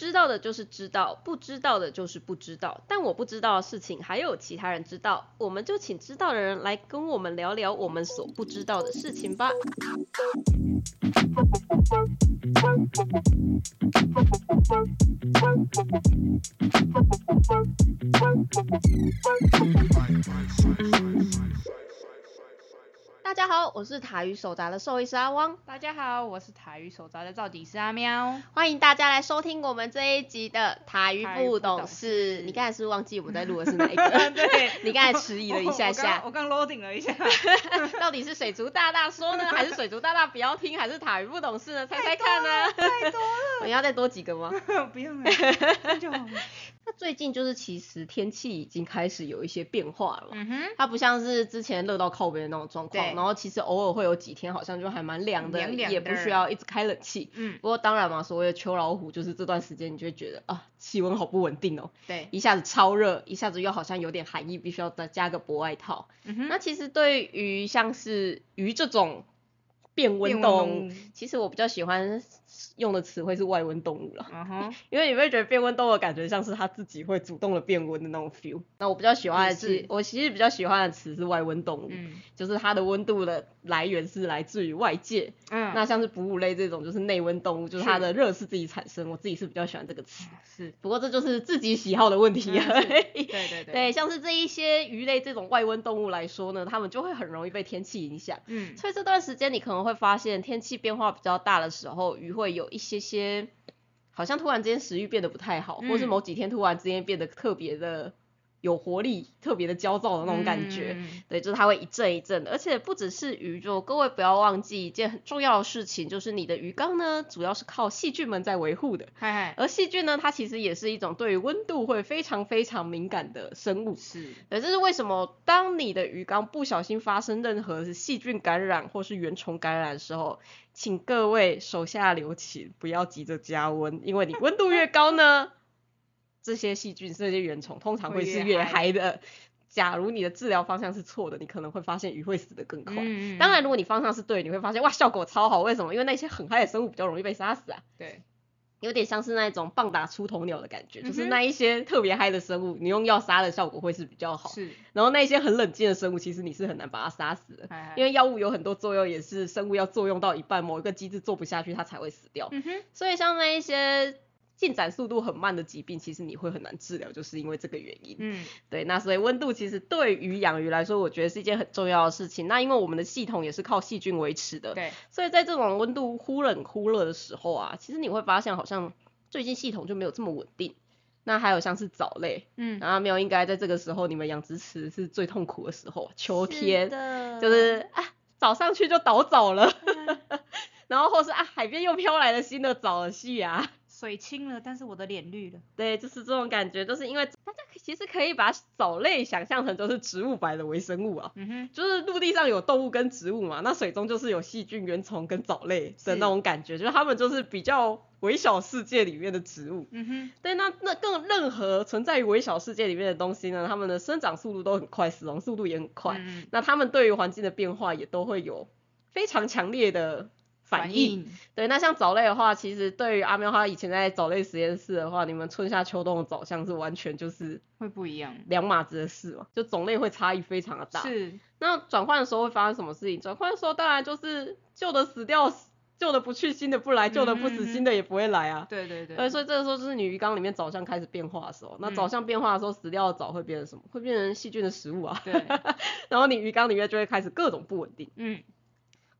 知道的就是知道，不知道的就是不知道。但我不知道的事情还有其他人知道，我们就请知道的人来跟我们聊聊我们所不知道的事情吧。大家好，我是塔鱼手札的兽医师阿汪，大家好，我是塔鱼手札的造底师阿喵。欢迎大家来收听我们这一集的塔鱼不懂事。你刚才是不是忘记我们在录的是哪一个？对你刚才迟疑了一下下，我刚 loading 了一下，到底是水族大大说呢，还是水族大大不要听，还是塔鱼不懂事呢？猜猜看呢？太多了我要再多几个吗？不用了，这就好了。那最近就是其实天气已经开始有一些变化了嘛。嗯哼，它不像是之前热到靠边的那种状况，然后其实偶尔会有几天好像就还蛮凉的，凉凉的也不需要一直开冷气。嗯，不过当然嘛，所谓的秋老虎就是这段时间你就会觉得啊，气温好不稳定哦，对，一下子超热，一下子又好像有点寒意，必须要再加个薄外套。嗯哼，那其实对于像是鱼这种变温动物其实我比较喜欢用的词汇是外温动物了。因为你会觉得变温动物的感觉像是它自己会主动的变温的那种 feel。那我比较喜欢的是是，我其实比较喜欢的词是外温动物，嗯就是它的温度的来源是来自于外界。嗯，那像是哺乳类这种就是内温动物，就是它的热是自己产生。我自己是比较喜欢这个词，是，不过这就是自己喜好的问题嗯而是已。对对对，对，像是这一些鱼类这种外温动物来说呢，它们就会很容易被天气影响。嗯，所以这段时间你可能会发现天气变化比较大的时候，鱼会有一些些，好像突然之间食欲变得不太好，或是嗯。某几天突然之间变得特别的有活力、特别的焦躁的那种感觉。嗯，对，就是它会一阵一阵的，而且不只是鱼，就各位不要忘记一件很重要的事情，就是你的鱼缸呢，主要是靠细菌们在维护的。嗨嗨，而细菌呢，它其实也是一种对于温度会非常非常敏感的生物。是，对，这是为什么当你的鱼缸不小心发生任何是细菌感染或是原虫感染的时候，请各位手下留情，不要急着加温，因为你温度越高呢，这些细菌、这些原虫通常会是越嗨嗨的。假如你的治疗方向是错的，你可能会发现鱼会死得更快。嗯当然，如果你方向是对，你会发现哇，效果超好。为什么？因为那些很嗨的生物比较容易被杀死啊。对，有点像是那种棒打出头鸟的感觉，就是那一些特别嗨的生物，你用药杀的效果会是比较好。是，然后那些很冷静的生物，其实你是很难把它杀死的，因为药物有很多作用，也是生物要作用到一半，某一个机制做不下去，它才会死掉。嗯哼，所以像那一些进展速度很慢的疾病，其实你会很难治疗，就是因为这个原因。嗯，对，那所以温度其实对于养鱼来说，我觉得是一件很重要的事情。那因为我们的系统也是靠细菌维持的，对，所以在这种温度忽冷忽热的时候啊，其实你会发现好像最近系统就没有这么稳定。那还有像是藻类，嗯，然后没有应该在这个时候，你们养殖池是最痛苦的时候，秋天的就是啊，早上去就倒藻了，然后或是啊海边又飘来了新的藻了系啊，水清了，但是我的脸绿了，对，就是这种感觉，就是因为大家其实可以把藻类想象成就是植物白的微生物啊，嗯哼，就是陆地上有动物跟植物嘛，那水中就是有细菌、原虫跟藻类的那种感觉，就是它们就是比较微小世界里面的植物。嗯哼，对，那那更任何存在于微小世界里面的东西呢，它们的生长速度都很快，死亡速度也很快。嗯那它们对于环境的变化也都会有非常强烈的反应。，对，那像藻类的话，其实对于阿喵他以前在藻类实验室的话，你们春夏秋冬的藻相是完全就是会不一样，两码子的事嘛，就种类会差异非常的大。是，那转换的时候会发生什么事情？转换的时候当然就是旧的死掉，旧的不去，新的不来，旧的不死，新的也不会来啊。对对对，对，所以这个时候就是你鱼缸里面藻相开始变化的时候，那嗯藻相变化的时候，死掉的藻会变成什么？会变成细菌的食物啊。对，然后你鱼缸里面就会开始各种不稳定。嗯，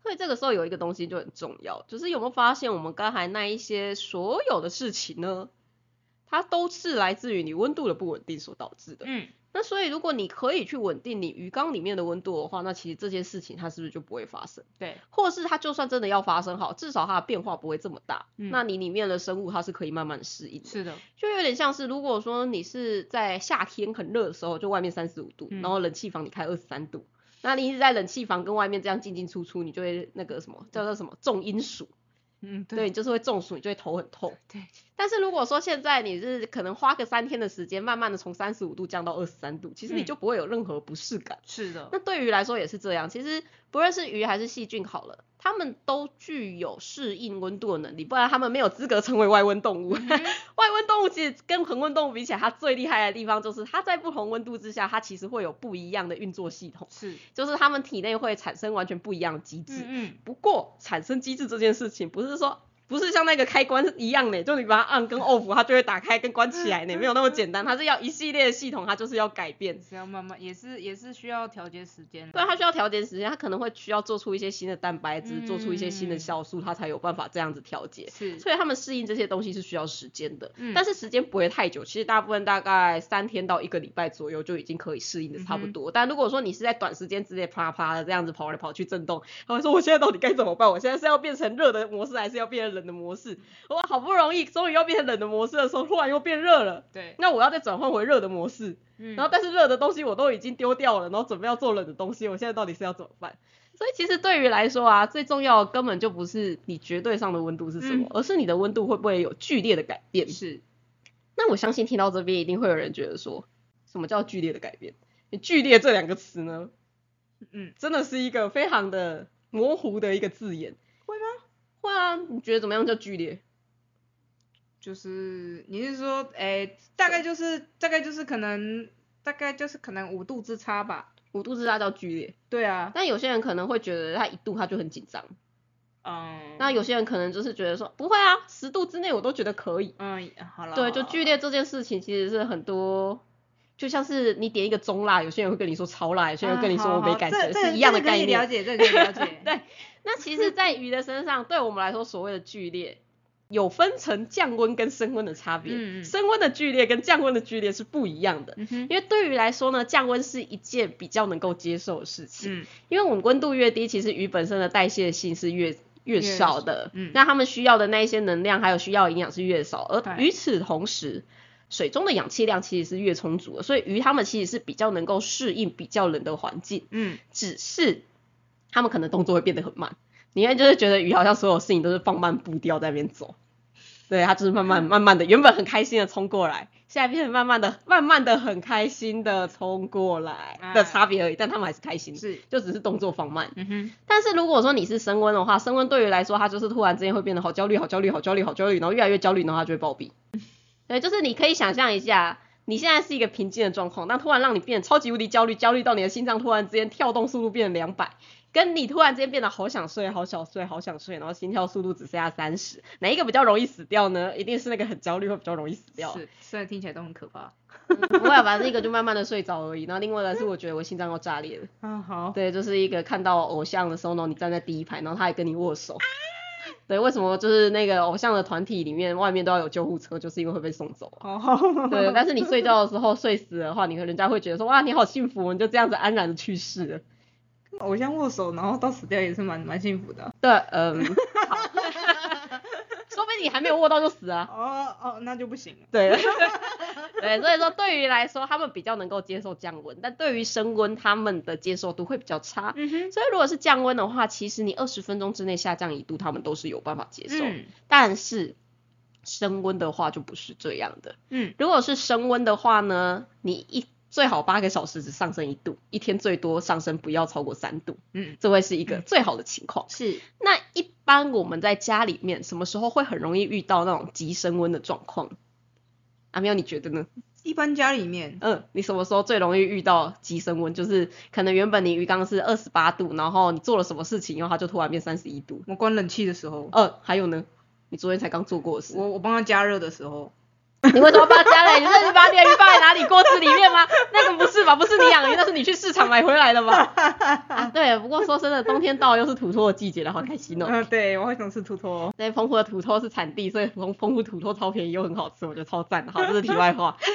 所以这个时候有一个东西就很重要，就是有没有发现我们刚才那一些所有的事情呢？它都是来自于你温度的不稳定所导致的。嗯，那所以如果你可以去稳定你鱼缸里面的温度的话，那其实这件事情它是不是就不会发生？对，或是它就算真的要发生好，至少它的变化不会这么大。嗯那你里面的生物它是可以慢慢适应的。是的，就有点像是，如果说你是在夏天很热的时候，就外面三十五度，嗯然后冷气房你开二十三度，那你一直在冷气房跟外面这样进进出出，你就会那个什么叫做什么重阴暑，嗯，对，你就是会中暑，你就会头很痛。对，但是如果说现在你是可能花个三天的时间，慢慢的从三十五度降到二十三度，其实你嗯。就不会有任何不适感。是的，那对于来说也是这样，其实不论是鱼还是细菌好了，它们都具有适应温度的能力，不然它们没有资格成为外温动物。嗯 外温动物其实跟恒温动物比起来，它最厉害的地方就是它在不同温度之下，它其实会有不一样的运作系统，是，就是它们体内会产生完全不一样的机制。嗯嗯，不过产生机制这件事情，不是说不是像那个开关一样的，就你把它按跟 off，它就会打开跟关起来呢，没有那么简单，它是要一系列的系统，它就是要改变。是要慢慢，也是也是需要调节时间。对，它需要调节时间，它可能会需要做出一些新的蛋白质，做出一些新的嗯酵素，它才有办法这样子调节。是，所以他们适应这些东西是需要时间的，嗯但是时间不会太久，其实大部分大概三天到一个礼拜左右就已经可以适应的差不嗯多。但如果说你是在短时间之内啪啪的这样子跑来跑去震动，他会说我现在到底该怎么办？我现在是要变成热的模式，还是要变成冷的模式？我好不容易终于要变成冷的模式的时候，突然又变热了。对，那我要再转换回热的模式，嗯然后但是热的东西我都已经丢掉了，然后准备要做冷的东西，我现在到底是要怎么办？所以其实对于来说啊，最重要的根本就不是你绝对上的温度是什么，嗯而是你的温度会不会有剧烈的改变。是，那我相信听到这边一定会有人觉得说，什么叫剧烈的改变？剧烈这两个词呢，嗯，真的是一个非常的模糊的一个字眼。会啊，你觉得怎么样叫剧烈？就是你是说，诶、大概就是大概就是可能大概就是可能五度之差吧。五度之差叫剧烈，对啊，但有些人可能会觉得他一度他就很紧张，嗯，那有些人可能就是觉得说不会啊，十度之内我都觉得可以。嗯，好了，对，就剧烈这件事情其实是很多，就像是你点一个中辣，有些人会跟你说超辣，有些人会跟你说我没感觉，啊好好是一样的这这个可以概念。了解，这个可以了解。对，那其实，在鱼的身上，对我们来说，所谓的剧烈，有分成降温跟升温的差别。嗯。嗯升温的剧烈跟降温的剧烈是不一样的。嗯哼，因为对于来说呢，降温是一件比较能够接受的事情。嗯，因为我们温度越低，其实鱼本身的代谢性是越越越少的，嗯。那它们需要的那一些能量还有需要营养是越少，而与此同时，水中的氧气量其实是越充足的，所以鱼它们其实是比较能够适应比较冷的环境，嗯，只是它们可能动作会变得很慢，你看就是觉得鱼好像所有事情都是放慢步调在那边走。对，它就是慢慢慢慢的，原本很开心的冲过来，现在变成慢慢的、慢慢的很开心的冲过来的啊差别而已，但他们还是开心，是，就只是动作放慢。嗯哼，但是如果说你是升温的话，升温对于来说，它就是突然之间会变得好焦虑、好焦虑、好焦虑、好焦虑，然后越来越焦虑，然后它就会暴毙。对，就是你可以想象一下，你现在是一个平静的状况，但突然让你变得超级无敌焦虑，焦虑到你的心脏突然之间跳动速度变成两百，跟你突然之间变得好想睡、好想睡、好想睡，然后心跳速度只剩下三十，哪一个比较容易死掉呢？一定是那个很焦虑会比较容易死掉。是，虽然听起来都很可怕。不会啊，反正一个就慢慢的睡着而已，然后另外呢是我觉得我心脏要炸裂了。啊，好，对，就是一个看到偶像的时候呢，你站在第一排，然后他还跟你握手。对，为什么就是那个偶像的团体里面，外面都要有救护车，就是因为会被送走啊。哦，对，但是你睡觉的时候睡死的话，你和人家会觉得说，哇，你好幸福哦，你就这样子安然的去世了。偶像握手，然后到死掉也是蛮蛮幸福的。对，嗯，好，说不定你还没有握到就死啊。哦哦，那就不行了。对，对，所以说对于来说，他们比较能够接受降温，但对于升温，他们的接受度会比较差。嗯哼，所以如果是降温的话，其实你二十分钟之内下降一度，他们都是有办法接受。嗯但是升温的话就不是这样的。嗯，如果是升温的话呢，你一最好八个小时只上升一度，一天最多上升不要超过三度，嗯，这会是一个最好的情况。是，那一般我们在家里面什么时候会很容易遇到那种急升温的状况？阿喵，你觉得呢？一般家里面，嗯，你什么时候最容易遇到急升温？就是可能原本你鱼缸是二十八度，然后你做了什么事情，然后它就突然变三十一度。我关冷气的时候，嗯，还有呢，你昨天才刚做过的事，我我帮他加热的时候，你为什么把它加嘞？你这是把你的鱼放在哪里？锅子里面吗？那个不是吧？不是你养鱼，那是你去市场买回来的吧？啊，对。不过说真的，冬天到了又是土托的季节了，好开心哦。嗯，对我好想吃土托。那澎湖的土托是产地，所以澎澎湖土托超便宜又很好吃，我觉得超赞的。好，这是题外话。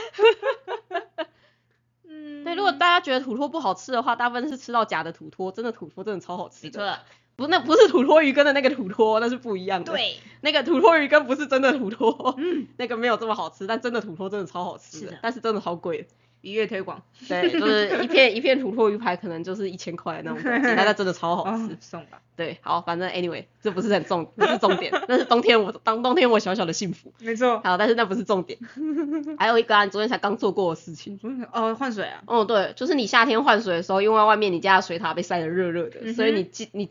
嗯对，如果大家觉得土托不好吃的话，大部分是吃到假的土托，真的土托真的超好吃的。不，那不是土托鱼羹的那个土托，那是不一样的。，对，那个土托鱼羹不是真的土托，嗯，那个没有这么好吃，但真的土托真的超好吃的，但是真的超贵的。一月推广，对，就是一片一片土托鱼排，可能就是一千块那种感觉，但它真的超好哦吃。，送吧，对，好，反正 anyway，这不是很重，不是重点，那是冬天我当冬天我小小的幸福。没错。好，但是那不是重点。还有一个啊，你昨天才刚做过的事情。哦，换水啊，哦，对，就是你夏天换水的时候，因为外面你家的水塔被晒得热热的，嗯所以你记你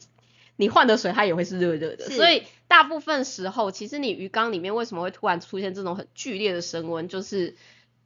你换的水它也会是热热的，所以大部分时候，其实你鱼缸里面为什么会突然出现这种很剧烈的升温，就是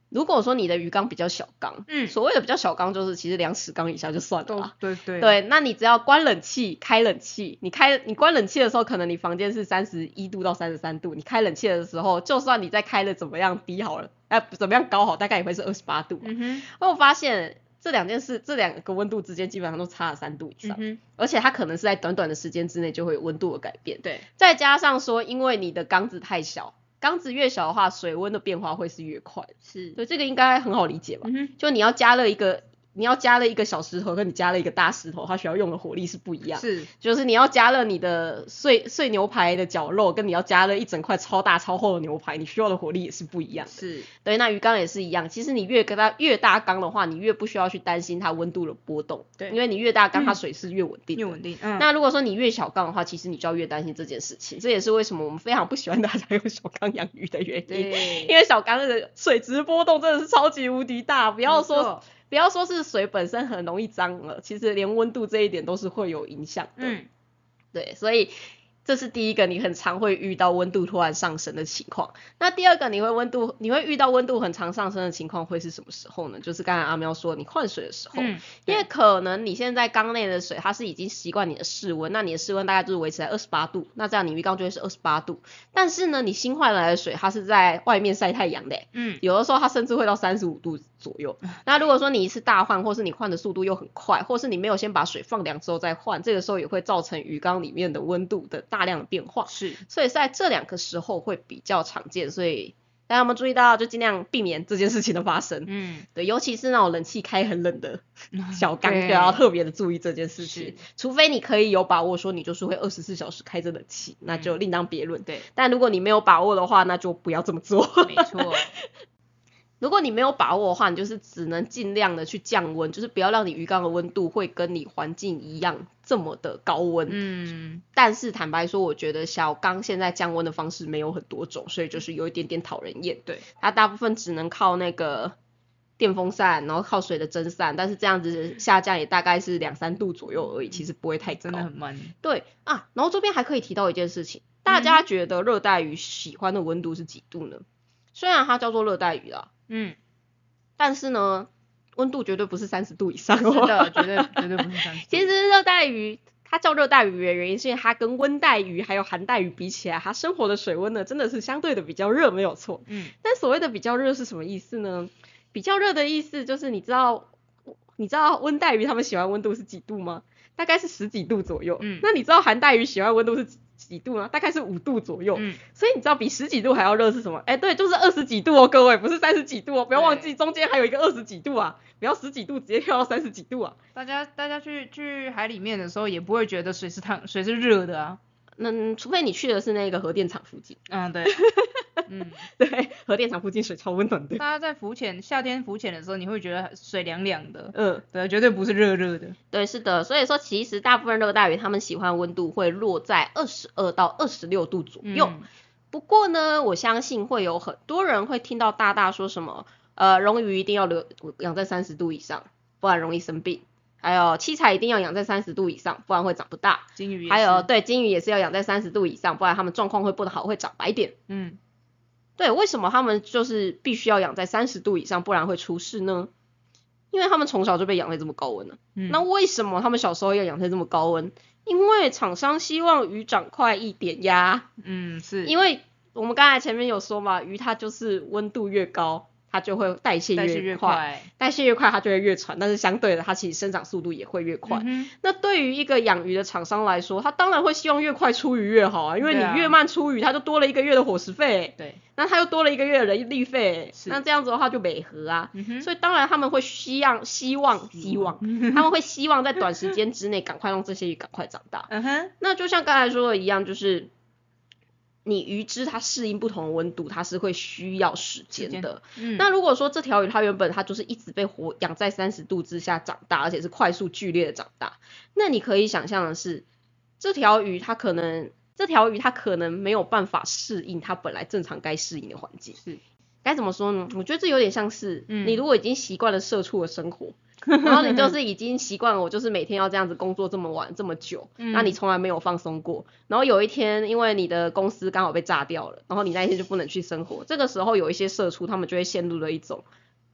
如果说你的鱼缸比较小缸，嗯所谓的比较小缸就是其实两尺缸以下就算了。对对，对，那你只要关冷气、开冷气，你开你关冷气的时候，可能你房间是三十一度到三十三度，你开冷气的时候，就算你再开的怎么样低好了，哎、怎么样高好，大概也会是二十八度。嗯哼，我发现这两件事，这两个温度之间基本上都差了三度以上，嗯，而且它可能是在短短的时间之内就会有温度的改变。对，再加上说，因为你的缸子太小，缸子越小的话，水温的变化会是越快的。是，对，这个应该很好理解吧？嗯，就你要加热一个，你要加了一个小石头，跟你加了一个大石头，它需要用的火力是不一样。是，就是你要加了你的碎碎牛排的绞肉，跟你要加了一整块超大超厚的牛排，你需要的火力也是不一样的。是，对，那鱼缸也是一样。其实你越跟它越大缸的话，你越不需要去担心它温度的波动。对因为你越大缸，它水是越稳定的。越稳定，嗯，那如果说你越小缸的话，其实你就要越担心这件事情。这也是为什么我们非常不喜欢大家用小缸养鱼的原因。对，因为小缸的水质波动真的是超级无敌大，不要说不要说是水本身很容易脏了，其实连温度这一点都是会有影响的。嗯，对，所以这是第一个你很常会遇到温度突然上升的情况。那第二个你会温度你会遇到温度很常上升的情况会是什么时候呢？就是刚才阿喵说你换水的时候。嗯，因为可能你现在缸内的水，它是已经习惯你的室温，那你的室温大概就是维持在二十八度，那这样你鱼缸就会是二十八度。但是呢，你新换来的水，它是在外面晒太阳的欸，嗯，有的时候它甚至会到三十五度左右。那如果说你一次大换，或是你换的速度又很快，或是你没有先把水放凉之后再换，这个时候也会造成鱼缸里面的温度的大量的变化。是，所以在这两个时候会比较常见，所以大家有没有注意到，就尽量避免这件事情的发生。嗯，对，尤其是那种冷气开很冷的 小缸，对就要特别的注意这件事情。除非你可以有把握说你就是会二十四小时开着冷气，那就另当别论。对，但如果你没有把握的话，那就不要这么做。没错，如果你没有把握的话，你就是只能尽量的去降温，就是不要让你鱼缸的温度会跟你环境一样这么的高温。嗯，但是坦白说，我觉得小缸现在降温的方式没有很多种，所以就是有一点点讨人厌。对，它大部分只能靠那个电风扇，然后靠水的蒸散，但是这样子下降也大概是两三度左右而已，其实不会太高。真的很慢，对啊，然后这边还可以提到一件事情，嗯大家觉得热带鱼喜欢的温度是几度呢？虽然它叫做热带鱼啦，嗯，但是呢，温度绝对不是三十度以上是哦。的，绝对绝对不是三十，其实热带鱼它叫热带鱼的原因，是因为它跟温带鱼还有寒带鱼比起来，它生活的水温呢真的是相对的比较热，没有错。嗯，但所谓的比较热是什么意思呢？比较热的意思就是你知道，你知道温带鱼它们喜欢温度是几度吗？大概是十几度左右。嗯那你知道寒带鱼喜欢温度是几几度呢？大概是五度左右。嗯，所以你知道比十几度还要热是什么？哎，对，就是二十几度哦，各位，不是三十几度哦，不要忘记中间还有一个二十几度啊，不要十几度直接跳到三十几度啊。大家大家去去海里面的时候也不会觉得水是烫，水是热的啊，嗯，除非你去的是那个核电厂附近，嗯，对，嗯，对，核电厂附近水超温暖的。大家在浮潜，夏天浮潜的时候，你会觉得水凉凉的，嗯，对，绝对不是热热的，对，是的，所以说其实大部分热带鱼它们喜欢温度会落在二十二到二十六度左右。嗯不过呢，我相信会有很多人会听到大大说什么，呃，溶鱼一定要留养在三十度以上，不然容易生病。还有七彩一定要养在三十度以上，不然会长不大。金鱼还有，对金鱼也是要养在三十度以上，不然它们状况会不好，会长白点。嗯，对，为什么它们就是必须要养在三十度以上，不然会出事呢？因为他们从小就被养在这么高温了。嗯那为什么他们小时候要养在这么高温？因为厂商希望鱼长快一点呀。嗯是，因为我们刚才前面有说嘛，鱼它就是温度越高，它就会代谢越快，代谢越快它就会越喘，但是相对的，它其实生长速度也会越快。嗯那对于一个养鱼的厂商来说，他当然会希望越快出鱼越好啊，因为你越慢出鱼，它就多了一个月的伙食费，对，那它又多了一个月的人力费，是。那这样子的话就美合啊。所以当然他们会希望希望希望，他们会希望在短时间之内赶快让这些鱼赶快长大。嗯哼，那就像刚才说的一样，就是你鱼只它适应不同的温度，它是会需要时间的。嗯，那如果说这条鱼它原本它就是一直被活养在三十度之下长大，而且是快速剧烈的长大，那你可以想象的是，这条鱼它可能这条鱼它可能没有办法适应它本来正常该适应的环境。是，该怎么说呢？我觉得这有点像是，嗯你如果已经习惯了社畜的生活，然后你就是已经习惯了，我就是每天要这样子工作这么晚这么久，嗯那你从来没有放松过。然后有一天，因为你的公司刚好被炸掉了，然后你那一天就不能去生活。这个时候有一些社畜，他们就会陷入了一种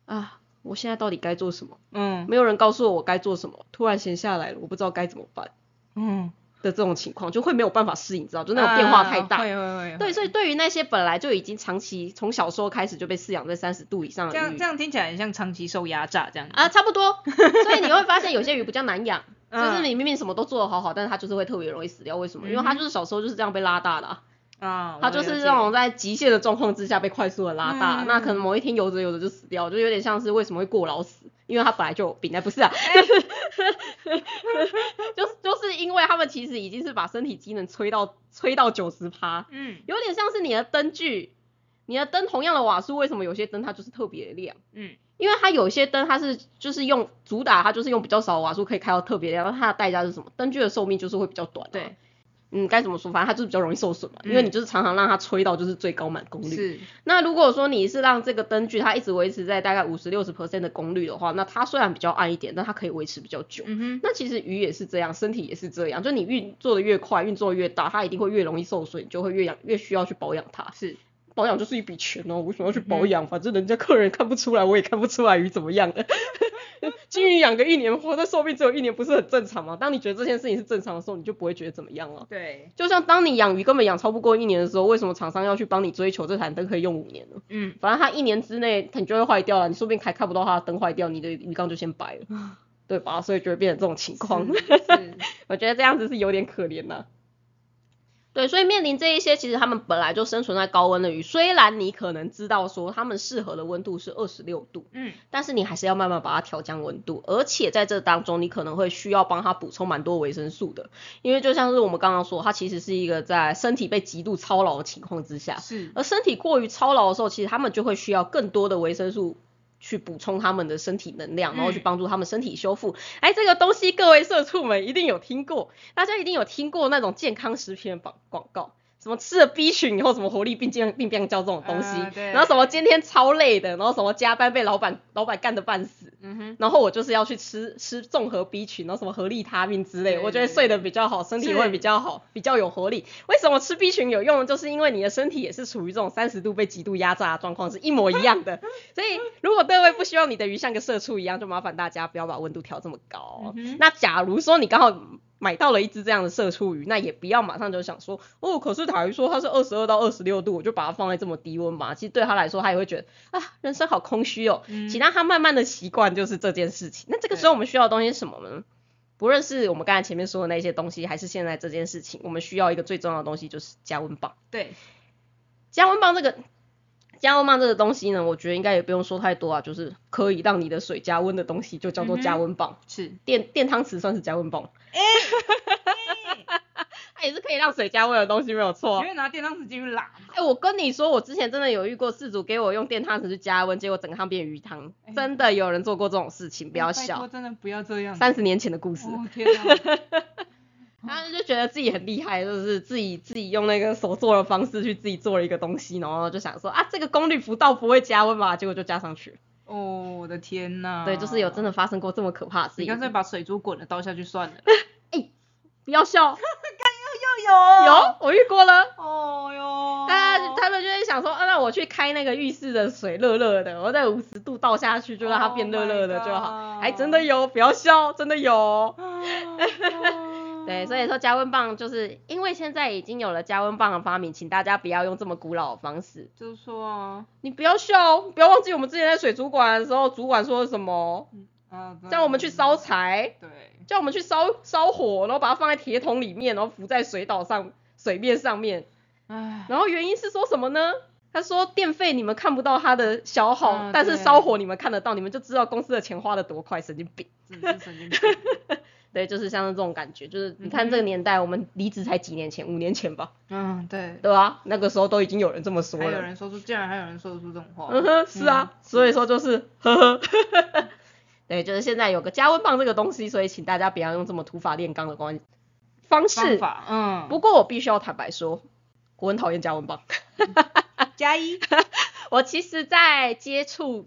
啊，我现在到底该做什么？嗯没有人告诉我我该做什么，突然闲下来了，我不知道该怎么办嗯，的这种情况，就会没有办法适应，知道？就那种变化太大。啊会会会，对，所以以对于那些本来就已经长期从小时候开始就被饲养在三十度以上的鱼这样这样听起来很像长期受压榨这样。啊，差不多。所以你会发现有些鱼比较难养，就是嗯你明明什么都做得好好，但是它就是会特别容易死掉。为什么？因为它就是小时候就是这样被拉大的、啊，啊，它就是这种在极限的状况之下被快速的拉大，嗯那可能某一天游着游着就死掉，就有点像是为什么会过劳死，因为它本来就有病，哎，不是啊，就是就是因为他们其实已经是把身体机能吹到吹到九十趴，嗯有点像是你的灯具，你的灯同样的瓦数，为什么有些灯它就是特别亮？嗯因为它有些灯它是就是用主打，它就是用比较少的瓦数可以开到特别亮，那它的代价是什么？灯具的寿命就是会比较短、啊。对，嗯，该怎么说？反正它就是比较容易受损嘛，因为你就是常常让它吹到就是最高满功率。是，那如果说你是让这个灯具它一直维持在大概五十六十 percent 的功率的话，那它虽然比较暗一点，但它可以维持比较久。嗯哼，那其实鱼也是这样，身体也是这样，就你运做的越快，运作越大，它一定会越容易受损，就会越养越需要去保养它。是，保养就是一笔钱哦，为什么要去保养？反正人家客人看不出来，我也看不出来鱼怎么样的。金鱼养个一年，哇，那寿命只有一年，不是很正常吗？当你觉得这件事情是正常的时候，你就不会觉得怎么样了。对，就像当你养鱼根本养超不过一年的时候，为什么厂商要去帮你追求这台灯可以用五年呢？嗯，反正它一年之内它就会坏掉了，你说不定还看不到它的灯坏掉，你的鱼缸就先白了，对吧？所以就会变成这种情况。我觉得这样子是有点可怜呐、对，所以面临这一些，其实他们本来就生存在高温的鱼，虽然你可能知道说它们适合的温度是二十六度，嗯但是你还是要慢慢把它调降温度，而且在这当中，你可能会需要帮它补充蛮多维生素的，因为就像是我们刚刚说，它其实是一个在身体被极度操劳的情况之下，是，而身体过于操劳的时候，其实他们就会需要更多的维生素去补充他们的身体能量，然后去嗯帮助他们身体修复。哎、这个东西各位社畜们一定有听过，大家一定有听过那种健康食品的广广告。什么吃了 B 群以后什么活力病病病病叫这种东西，然后什么今天超累的，然后什么加班被老板老板干的半死，嗯哼，然后我就是要去吃吃综合 B 群，然后什么合力他命之类，对我觉得睡得比较好，身体是会比较好，比较有活力。为什么吃 B 群有用？就是因为你的身体也是处于这种三十度被极度压榨的状况，是一模一样的。所以如果各位不希望你的鱼像个社畜一样，就麻烦大家不要把温度调这么高。嗯那假如说你刚好买到了一只这样的社畜鱼，那也不要马上就想说，哦，可是塔鱼说它是二十二到二十六度，我就把它放在这么低温吧。其实对他来说，他也会觉得啊，人生好空虚哦。嗯请让他慢慢的习惯就是这件事情。那这个时候我们需要的东西是什么呢？不论是我们刚才前面说的那些东西，还是现在这件事情，我们需要一个最重要的东西，就是加温棒。对，加温棒这个加温棒这个东西呢，我觉得应该也不用说太多啊，就是可以让你的水加温的东西，就叫做加温棒。是，电电汤匙算是加温棒，它也是可以让水加温的东西，没有错。你。会拿电汤匙进去拉，哎、我跟你说，我之前真的有遇过事主给我用电汤匙去加温，结果整个汤变鱼汤，哎。真的有人做过这种事情，不要笑。真的不要这样，三十年前的故事，哦天哪，他就觉得自己很厉害，就是自己自己用那个手做的方式去自己做了一个东西，然后就想说啊，这个功率不到不会加温吧，结果就加上去。哦我的天哪，对，就是有真的发生过这么可怕的事情。你干脆把水珠滚了倒下去算了，哎不要笑，又有有我遇过了。哦哟，大家他们就会想说，啊，那我去开那个浴室的水热热的，我在五十度倒下去，就让它变热热的 Oh 就好。还真的有，不要笑，真的有。啊 对，所以说加温棒就是因为现在已经有了加温棒的发明，请大家不要用这么古老的方式。就是说啊，你不要笑，不要忘记我们之前在水族馆的时候，主管说什么，啊，叫我们去烧柴，对，叫我们去烧烧火，然后把它放在铁桶里面，然后浮在水岛上水面上面。唉，然后原因是说什么呢？他说电费你们看不到它的消耗，嗯但是对烧火你们看得到，你们就知道公司的钱花的多快，神经病。真的是神经病，对，就是像这种感觉，就是你看这个年代，我们离职才几年前，五年前吧，嗯，对。对啊，那个时候都已经有人这么说还有。人说出，竟然还有人说得出这种话。嗯哼，是啊，所以说就是呵呵，对，就是现在有个加温棒这个东西，所以请大家不要用这么土法炼钢的关方方式。法，嗯，不过我必须要坦白说，我很讨厌加温棒。加一，我其实，在接触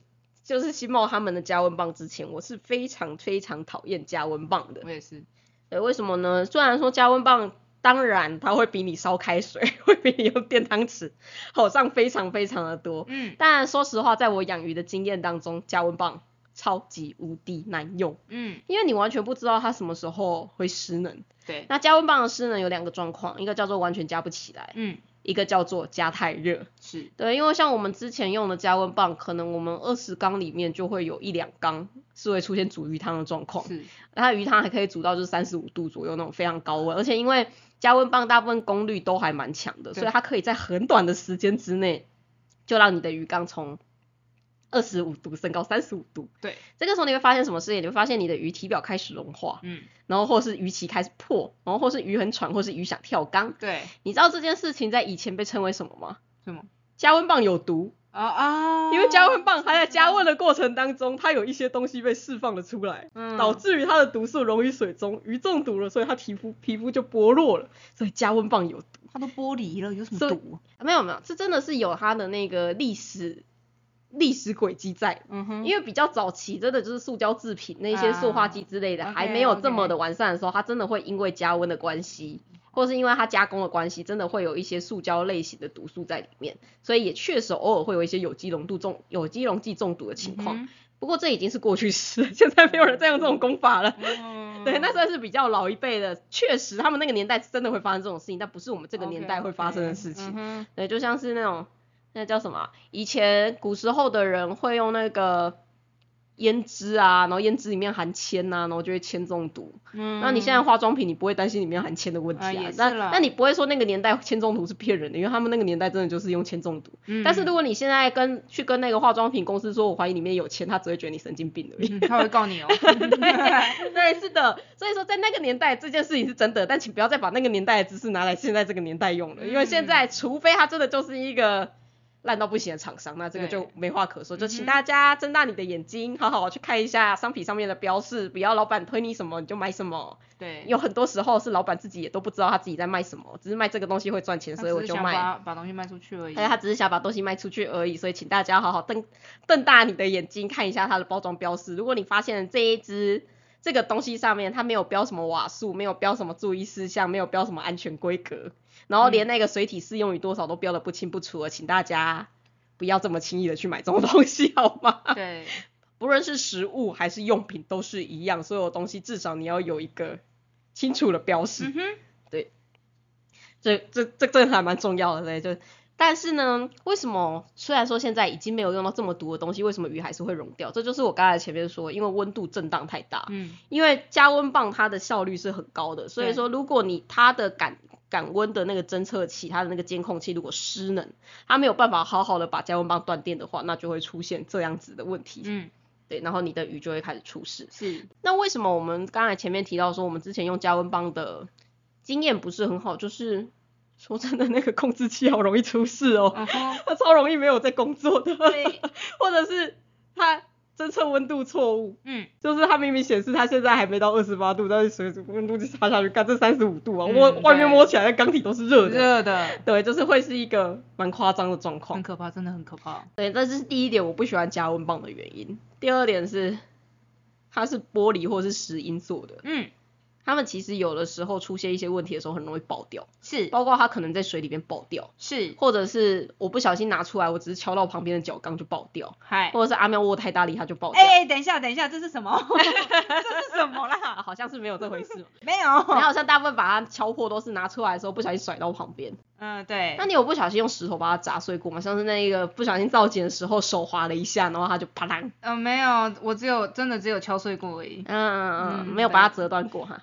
就是新茂他们的加温棒之前，我是非常非常讨厌加温棒的。我也是，对，为什么呢？虽然说加温棒，当然它会比你烧开水，会比你用电汤匙好上非常非常的多。嗯但说实话，在我养鱼的经验当中，加温棒超级无敌难用，嗯，因为你完全不知道它什么时候会失能。对，那加温棒的失能有两个状况，一个叫做完全加不起来，嗯，一个叫做加太热。是，对，因为像我们之前用的加温棒，可能我们二十缸里面就会有一两缸是会出现煮鱼汤的状况，是，它鱼汤还可以煮到就是三十五度左右那种非常高温，而且因为加温棒大部分功率都还蛮强的，所以它可以在很短的时间之内就让你的鱼缸从二十五度升高三十五度。对，这个时候你会发现什么事情？你会发现你的鱼体表开始融化，嗯，然后或是鱼鳍开始破，然后或是鱼很喘，或是鱼想跳缸。对，你知道这件事情在以前被称为什么吗？什么？加温棒有毒。啊啊，因为加温棒它在加温的过程当中，它有一些东西被释放了出来，嗯导致于它的毒素溶于水中，鱼中毒了，所以它皮肤皮肤就剥落了，所以加温棒有毒。它都剥离了，有什么毒？啊没有没有，这真的是有它的那个历史历史轨迹在。嗯哼，因为比较早期，真的就是塑胶制品那些塑化剂之类的、啊还没有这么的完善的时候，它真的会因为加温的关系，或是因为它加工的关系，真的会有一些塑胶类型的毒素在里面，所以也确实偶尔会有一些有机溶度中有机溶剂中毒的情况。嗯不过这已经是过去式了，现在没有人再用这种功法了。哼，对，那算是比较老一辈的，确实他们那个年代真的会发生这种事情，但不是我们这个年代会发生的事情。对，就像是那种那叫什么啊，以前古时候的人会用那个胭脂啊，然后胭脂里面含铅呐、然后就会铅中毒。嗯，那你现在化妆品，你不会担心里面含铅的问题啊那啦那你不会说那个年代铅中毒是骗人的，因为他们那个年代真的就是用铅中毒。嗯，但是如果你现在跟去跟那个化妆品公司说，我怀疑里面有铅，他只会觉得你神经病而已。嗯他会告你哦，对对，是的，所以说在那个年代这件事情是真的，但请不要再把那个年代的知识拿来现在这个年代用了，因为现在除非它真的就是一个烂到不行的厂商，那这个就没话可说，就请大家睁大你的眼睛，好好去看一下商品上面的标示，不要老板推你什么你就买什么，对，有很多时候是老板自己也都不知道他自己在卖什么，只是卖这个东西会赚钱，所以我就卖。把把东西卖出去而已，他只是想把东西卖出去而已，所以请大家好好瞪瞪大你的眼睛看一下它的包装标示。如果你发现这一只这个东西上面它没有标什么瓦数，没有标什么注意事项，没有标什么安全规格，然后连那个水体适用于多少都标的不清不楚了，请大家不要这么轻易的去买这种东西 好吗？对，不论是食物还是用品都是一样，所有东西至少你要有一个清楚的标识。嗯哼，这这这这还蛮重要的，对，就但是呢，为什么虽然说现在已经没有用到这么毒的东西，为什么鱼还是会溶掉？这就是我刚才前面说，因为温度震荡太大，嗯，因为加温棒它的效率是很高的，所以对说如果你它的感感温的那个侦测器，它的那个监控器如果失能，它没有办法好好的把加温棒断电的话，那就会出现这样子的问题，嗯，对，然后你的鱼就会开始出事。是，那为什么我们刚才前面提到说，我们之前用加温棒的经验不是很好？就是说真的，那个控制器好容易出事哦，它超容易没有在工作的，或者是它侦测温度错误，嗯，就是它明明显示它现在还没到二十八度，但是水温度就差下去，干这三十五度啊，嗯摸外面摸起来的钢体都是热的，热的，对，就是会是一个蛮夸张的状况。很。可怕，真的很可怕，对，这是第一点我不喜欢加温棒的原因。第二点是它是玻璃或是石英做的，嗯，它们其实有的时候出现一些问题的时候很容易爆掉，是包括它可能在水里面爆掉，是，或者是我不小心拿出来，我只是敲到旁边的角缸就爆掉，嗨，或者是阿喵握太大力它就爆掉。哎、等一下，等一下，这是什么？这是什么啊，啦？好像是没有这回事嘛。没有。你好像大部分把它敲破都是拿出来的时候不小心甩到旁边。嗯，对。那你有不小心用石头把它砸碎过吗？像是那个不小心造景的时候手滑了一下，然后它就啪啷。嗯、没有，我只有真的只有敲碎过而已。嗯嗯嗯，嗯没有把它折断过哈。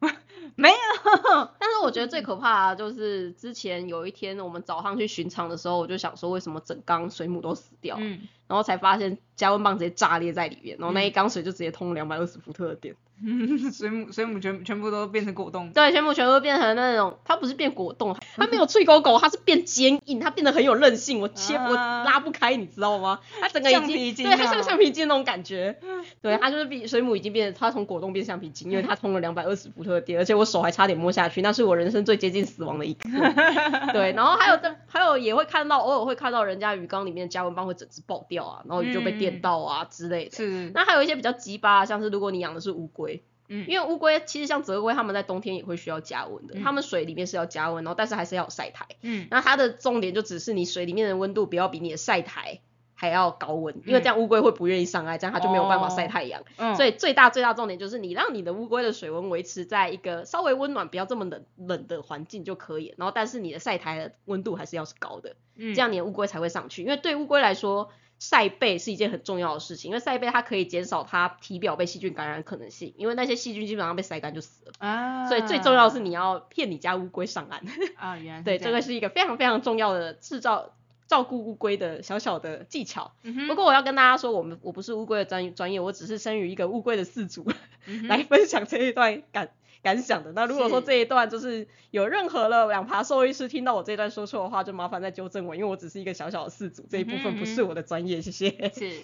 没有。但是我觉得最可怕的就是之前有一天我们早上去巡场的时候，我就想说为什么整缸水母都死掉，嗯，然后才发现加温棒直接炸裂在里面，然后那一缸水就直接通两百二十伏特的电。水母水母全全部都变成果冻。对，全部全部变成那种，它不是变果冻，它没有脆狗狗，它是变坚硬，它变得很有韧性，我切我啊拉不开，你知道吗？它整个已橡经皮筋对，它像啊橡皮筋那种感觉。对，它就是比水母已经变，它从果冻变橡皮筋，因为它通了两百二十伏特的电，而且我手还差点摸下去，那是我人生最接近死亡的一刻。对，然后还有的还有也会看到，偶尔会看到人家鱼缸里面的加温棒会整只爆掉啊，然后鱼就被电嗯到啊之类的。是，那还有一些比较鸡巴，像是如果你养的是乌龟，嗯因为乌龟其实像泽龟，它们在冬天也会需要加温的，嗯它们水里面是要加温，然后但是还是要有晒台。嗯那它的重点就只是你水里面的温度不要比你的晒台还要高温，因为嗯这样乌龟会不愿意上岸，这样它就没有办法晒哦太阳。嗯，所以最大最大重点就是你让你的乌龟的水温维持在一个稍微温暖，不要这么冷冷的环境就可以。然后但是你的晒台的温度还是要是高的，嗯这样你的乌龟才会上去。因为对乌龟来说，晒背是一件很重要的事情，因为晒背它可以减少它体表被细菌感染的可能性，因为那些细菌基本上被晒干就死了。啊，所以最重要的是你要骗你家乌龟上岸。啊，原来对，这个是一个非常非常重要的制造照顾乌龟的小小的技巧。嗯不过我要跟大家说，我们我不是乌龟的专专业，我只是生于一个乌龟的饲主，嗯来分享这一段感感想的。那如果说这一段就是有任何的两爬兽医师听到我这一段说错的话，就麻烦再纠正我，因为我只是一个小小的饲主，这一部分不是我的专业，谢谢。是，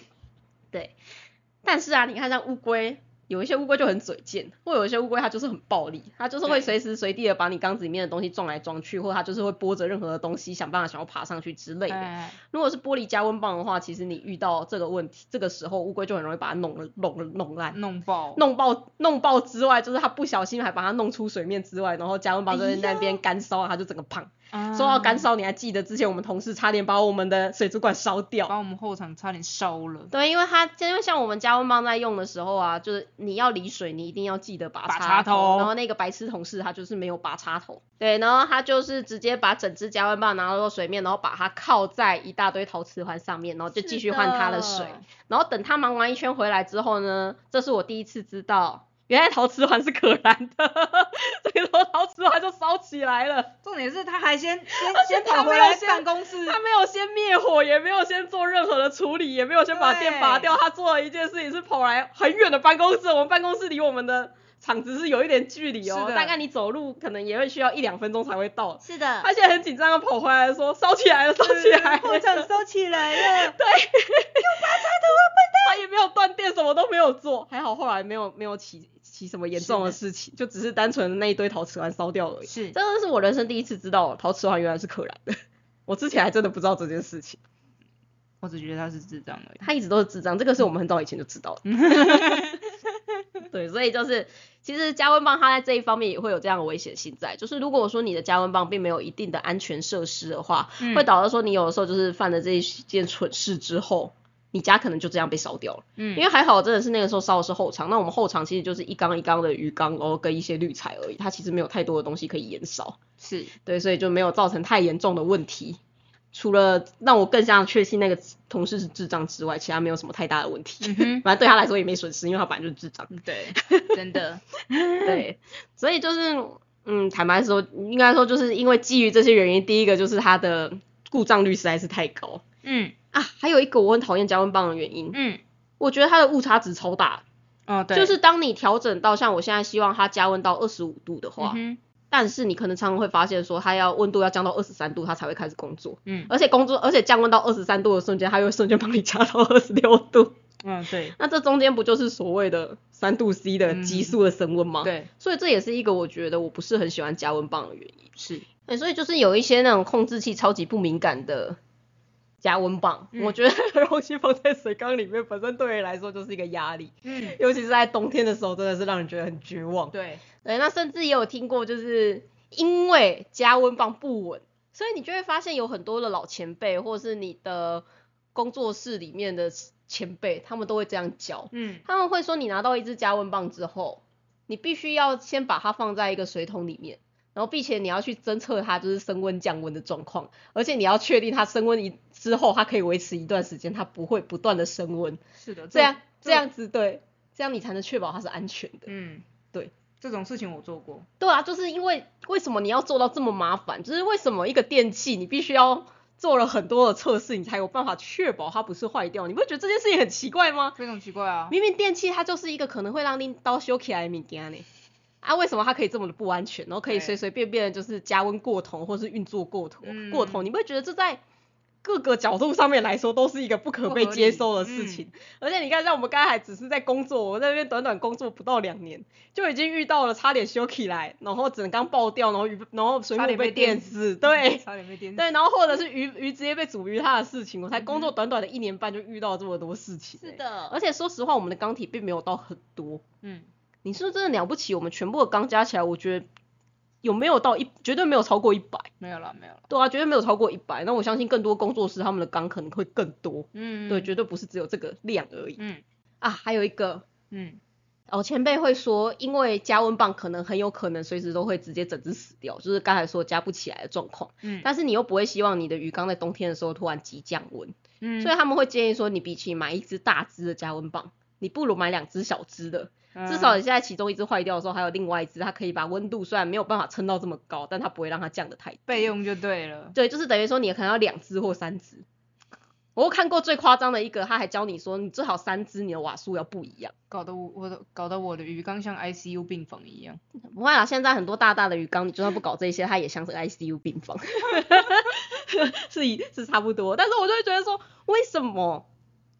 对，但是啊，你看像乌龟，有一些乌龟就很嘴贱，或有一些乌龟它就是很暴力，它就是会对随时随地的把你缸子里面的东西撞来撞去，或者它就是会拨着任何的东西想办法想要爬上去之类的。哎如果是玻璃加温棒的话，其实你遇到这个问题，这个时候乌龟就很容易把它弄了弄了弄烂。弄爆，弄爆弄爆之外，就是它不小心还把它弄出水面之外，然后加温棒就在那边干烧，它就整个胖。啊说到干烧，你还记得之前我们同事差点把我们的水族馆烧掉？把我们后场差点烧了，对，因为它因为像我们加温棒在用的时候啊，就是你要离水，你一定要记得拔拔插插头然后那个白痴同事他就是没有拔插头，对，然后他就是直接把整只加温棒拿到水面，然后把它靠在一大堆陶瓷环上面，然后就继续换他的水。然后等他忙完一圈回来之后呢，这是我第一次知道。原来陶瓷环是可燃的，所以说陶瓷环就烧起来了。重点是他还先先且先跑回来办公室，他没有先灭火，也没有先做任何的处理，也没有先把电拔掉。他做了一件事情是跑来很远的办公室，我们办公室离我们的厂子是有一点距离哦大概你走路可能也会需要一两分钟才会到。是的他现在很紧张的跑回来说烧起来了，烧起来了，烧起来了，对，他也没有断电，什么都没有做，还好后来没有没有起起什么严重的事情，就只是单纯的那一堆陶瓷环烧掉而已。是真的是我人生第一次知道陶瓷环原来是可燃的，我之前还真的不知道这件事情。我只觉得他是智障而已。他一直都是智障，这个是我们很早以前就知道的。对，所以就是其实加温棒它在这一方面也会有这样的危险性在，就是如果说你的加温棒并没有一定的安全设施的话，嗯会导致说你有的时候就是犯了这一件蠢事之后。你家可能就这样被烧掉了，嗯因为还好真的是那个时候烧的是后场，那我们后场其实就是一缸一缸的鱼缸，然后跟一些滤材而已，它其实没有太多的东西可以延烧。是对，所以就没有造成太严重的问题。除了让我更加确信那个同事是智障之外，其他没有什么太大的问题。嗯反正对他来说也没损失，因为他本来就是智障。对，真的，对，所以就是，嗯，坦白说，应该说就是因为基于这些原因，第一个就是它的故障率实在是太高嗯啊，还有一个我很讨厌加温棒的原因，嗯，我觉得它的误差值超大。哦对，就是当你调整到像我现在希望它加温到二十五度的话，嗯但是你可能常常会发现说，它要温度要降到二十三度，它才会开始工作。嗯而且工作，而且降温到二十三度的瞬间，它又瞬间帮你 加到二十六度。嗯对那这中间不就是所谓的三度 C 的急速的升温吗？。对所以这也是一个我觉得我不是很喜欢加温棒的原因。是，对，所以就是有一些那种控制器超级不敏感的加温棒，嗯。我觉得那个东西放在水缸里面，本身对人来说就是一个压力，嗯。尤其是在冬天的时候，真的是让人觉得很绝望。对，对，那甚至也有听过，就是因为加温棒不稳，所以你就会发现有很多的老前辈，或是你的工作室里面的前辈，他们都会这样教。嗯。他们会说，你拿到一支加温棒之后，你必须要先把它放在一个水桶里面，然后并且你要去侦测它就是升温降温的状况，而且你要确定它升温一之后，它可以维持一段时间，它不会不断的升温，是的，这样这这样子对，这样你才能确保它是安全的。嗯对，这种事情我做过，对啊，就是因为为什么你要做到这么麻烦？就是为什么一个电器你必须要做了很多的测试，你才有办法确保它不是坏掉。你不会觉得这件事情很奇怪吗？非常奇怪啊。明明电器它就是一个可能会让拎刀修起来的物件呢，啊，为什么它可以这么的不安全，然后可以随随便便的就是加温过头或是运作过头、嗯过头？你不会觉得这在各个角度上面来说都是一个不可被接受的事情？而且你看，像我们刚才还只是在工作，我在那边短短工作不到两年，就已经遇到了差点修起来，然后整缸爆掉，然后鱼然后水母被电电死，对。差点被电死。对，然后或者是鱼鱼直接被煮鱼它的事情，我才工作短短的一年半就遇到这么多事情、欸。的而且说实话，我们的钢体并没有到很多。嗯，你是不是真的了不起？我们全部的缸加起来，我觉得有没有到一，绝对没有超过一百。没有了，没有了。对啊，绝对没有超过一百。那我相信更多工作室他们的缸可能会更多。嗯，对，绝对不是只有这个量而已。嗯啊，还有一个。嗯，哦，前辈会说，因为加温棒可能很有可能随时都会直接整只死掉，就是刚才说加不起来的状况。嗯，但是你又不会希望你的鱼缸在冬天的时候突然急降温，嗯，所以他们会建议说，你比起买一只大只的加温棒，你不如买两只小只的，至少你现在其中一只坏掉的时候，还有另外一只，它可以把温度虽然没有办法撑到这么高，但它不会让它降得太低。备用就对了。对，就是等于说你可能要两只或三只。我看过最夸张的一个，他还教你说，你最好三只，你的瓦数要不一样。搞得我我的搞得我的鱼缸像 ICU 病房一样。不会啦，现在很多大大的鱼缸，你就算不搞这些，它也像是 ICU 病房，是一是差不多。但是我就会觉得说，为什么？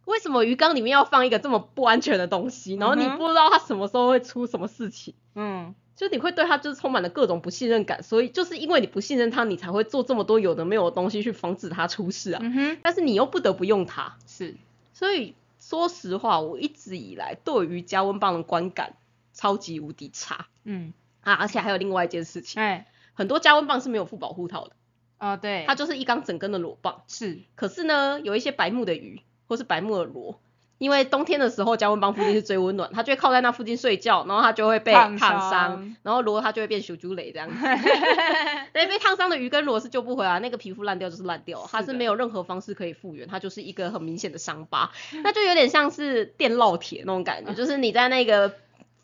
为什么鱼缸里面要放一个这么不安全的东西？然后你不知道它什么时候会出什么事情，嗯，就你会对它就是充满了各种不信任感。所以就是因为你不信任它，你才会做这么多有的没有的东西去防止它出事啊。嗯哼，但是你又不得不用它，是，所以说实话，我一直以来对于加温棒的观感超级无敌差。嗯，啊！而且还有另外一件事情，哎，很多加温棒是没有附保护套的，哦对，它就是一缸整根的裸棒。是，可是呢，有一些白目的鱼或是白木耳螺，因为冬天的时候加温帮附近是最温暖，它就会靠在那附近睡觉，然后它就会被烫烫伤伤，然后螺它就会变小猪雷这样子。对，被烫伤的鱼跟螺是救不回来，那个皮肤烂掉就是烂掉，它是没有任何方式可以复原，它就是一个很明显的伤疤，那就有点像是电烙铁那种感觉，就是你在那个。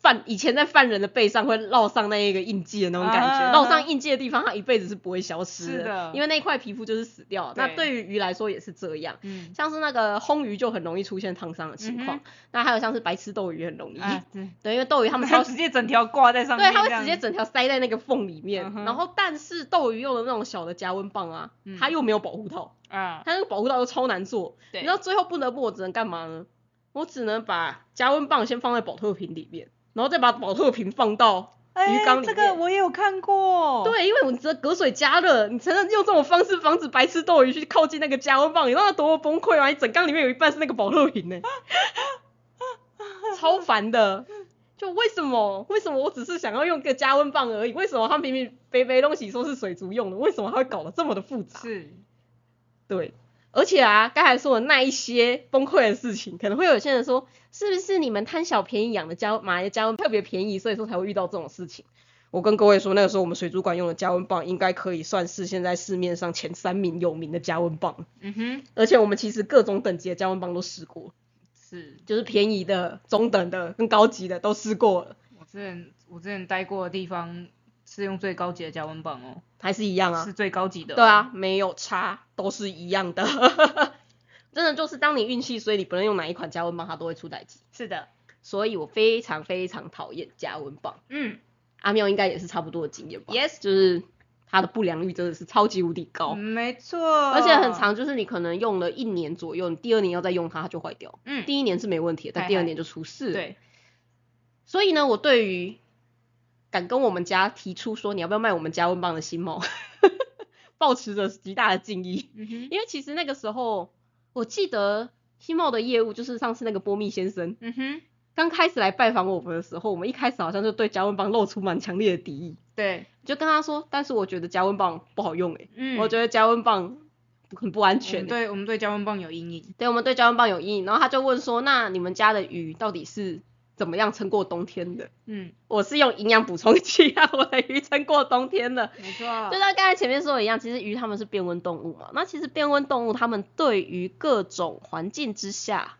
犯以前在犯人的背上会烙上那一个印记的那种感觉，啊烙上印记的地方，它一辈子是不会消失是的因为那块皮肤就是死掉。那对对于鱼来说也是这样，嗯，像是那个烘鱼就很容易出现烫伤的情况，嗯那还有像是白吃斗鱼很容易，啊，对，对，因为斗鱼他们它 超直接整条挂在上面，对，它会直接整条塞在那个缝里面，嗯然后但是斗鱼用的那种小的加温棒啊，嗯它又没有保护套，啊，它那个保护套又超难做，你对知道最后不得不我只能干嘛呢？我只能把加温棒先放在保特瓶里面，然后再把保特瓶放到鱼缸里面。哎这个我也有看过，，对，因为我只能隔水加热，你才能用这种方式防止白痴斗鱼去靠近那个加温棒，你知道它多么崩溃吗？你整缸里面有一半是那个保特瓶呢，超烦的。就为什么？为什么我只是想要用个加温棒而已？为什么他明明肥肥东西说是水族用的，为什么他会搞得这么的复杂？是，对，而且啊，刚才说的那一些崩溃的事情，可能会有些人说，是不是你们贪小便宜养的加买的加温特别便宜，所以说才会遇到这种事情？我跟各位说，那个时候我们水族馆用的加温棒，应该可以算是现在市面上前三名有名的加温棒，嗯哼，而且我们其实各种等级的加温棒都试过，是就是便宜的、中等的、跟高级的都试过了，我之前我之前待过的地方是用最高级的加温棒哦，还是一样啊是。最高级的，对，啊，没有差，都是一样的。真的就是当你运气衰，你不论用哪一款加温棒，它都会出代机。是的，所以我非常非常讨厌加温棒。嗯阿妙应该也是差不多的经验吧，yes，就是它的不良率真的是超级无敌高，没错，而且很，长，就是你可能用了一年左右，你第二年要再用它，它就坏掉。嗯，第一年是没问题的，但第二年就出事了。对，所以呢，我对于敢跟我们家提出说你要不要卖我们加温棒的新猫，保持着极大的敬意。嗯，因为其实那个时候，我记得新茂的业务就是上次那个波密先生嗯哼，刚开始来拜访我们的时候，我们一开始好像就对加温棒露出蛮强烈的敌意，对，就跟他说，但是我觉得加温棒不好用诶、嗯，我觉得加温棒很不安全、欸。对我们对加温棒有阴影，对，我们对加温棒有阴影，然后他就问说，那你们家的鱼到底是怎么样撑过冬天的？嗯，我是用营养补充剂让我的鱼撑过冬天的。没错，就像刚才前面说的一样，其实鱼它们是变温动物嘛。那其实变温动物它们对于各种环境之下，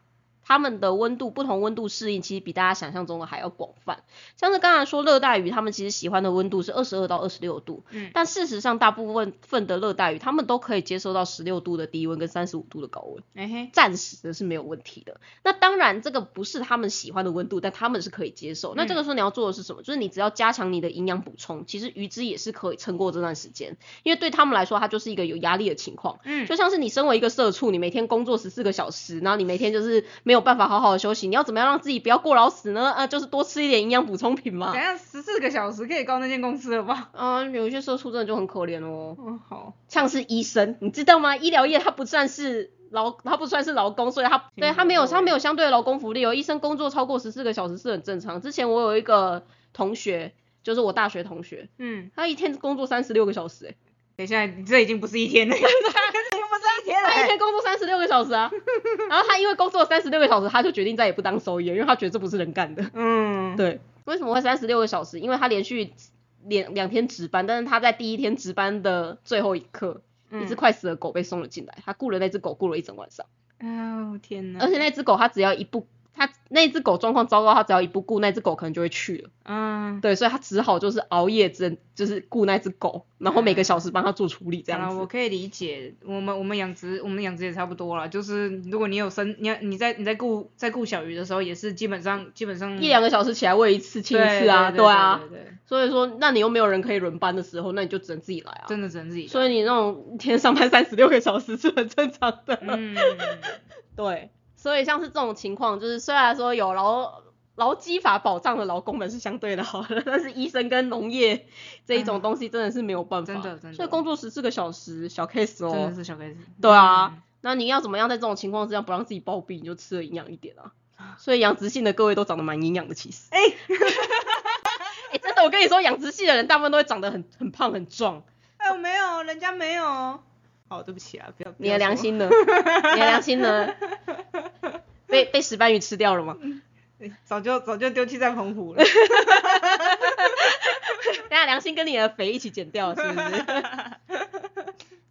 它们的温度不同温度适应，其实比大家想象中的还要广泛。像是刚才说热带鱼，它们其实喜欢的温度是二十二到二十六度，嗯但事实上大部分份的热带鱼，它们都可以接受到十六度的低温跟三十五度的高温，暂时的是没有问题的。那当然这个不是他们喜欢的温度，但他们是可以接受。那这个时候你要做的是什么？就是你只要加强你的营养补充，其实鱼只也是可以撑过这段时间，因为对他们来说，它就是一个有压力的情况。嗯，就像是你身为一个社畜，你每天工作十四个小时，然后你每天就是没有办法好好的休息，你要怎么样让自己不要过劳死呢？呃，就是多吃一点营养补充品嘛等。下十四个小时可以告那间公司了吧？嗯、有一些社畜真的就很可怜哦，嗯，好，像是医生，你知道吗？医疗业它不算是劳，它不算是劳工，所以它对它没有它没有相对的劳工福利哦。医生工作超过十四个小时是很正常。之前我有一个同学，就是我大学同学，嗯，他一天工作三十六个小时、欸，等一下，你这已经不是一天了，这已经不是一天了，他一天工作三十六个小时啊，然后他因为工作三十六个小时，他就决定再也不当收医了，因为他觉得这不是人干的。嗯，对，为什么会三十六个小时？因为他连续两两天值班，但是他在第一天值班的最后一刻，嗯。一只快死的狗被送了进来，他雇了那只狗雇了一整晚上，哦天哪，而且那只狗它只要一不，他那只狗状况糟糕，他只要一不顾，那只狗可能就会去了。嗯，对，所以他只好就是熬夜真就是顾那只狗，然后每个小时帮他做处理这样子。我可以理解，我们我们养殖我们养殖也差不多啦，就是如果你有生你要你在你在顾在顾小鱼的时候，也是基本上基本上一两个小时起来喂一次亲一次啊，对啊，对对对所以说那你又没有人可以轮班的时候，那你就只能自己来啊。真的只能自己。所以你那种一天上班三十六个小时是很正常的。嗯，对，所以像是这种情况，就是虽然说有劳劳基法保障的劳工们是相对的好的，但是医生跟农业这一种东西真的是没有办法。真的真的所以工作十四个小时小 case 哦真哦的。是小 case。对啊嗯，那你要怎么样在这种情况之下不让自己暴毙，你就吃的营养一点啊。所以养殖性的各位都长得蛮营养的，其实。哎 哎、真的，我跟你说，养殖系的人大部分都会长得很很胖很壮。哎，我没有，人家没有。好，对不起啊，不要。你的良心。心呢？你的良心呢？被被石斑鱼吃掉了吗？早就早就丢弃在澎湖了。等下良心跟你的肥一起减掉，是不是？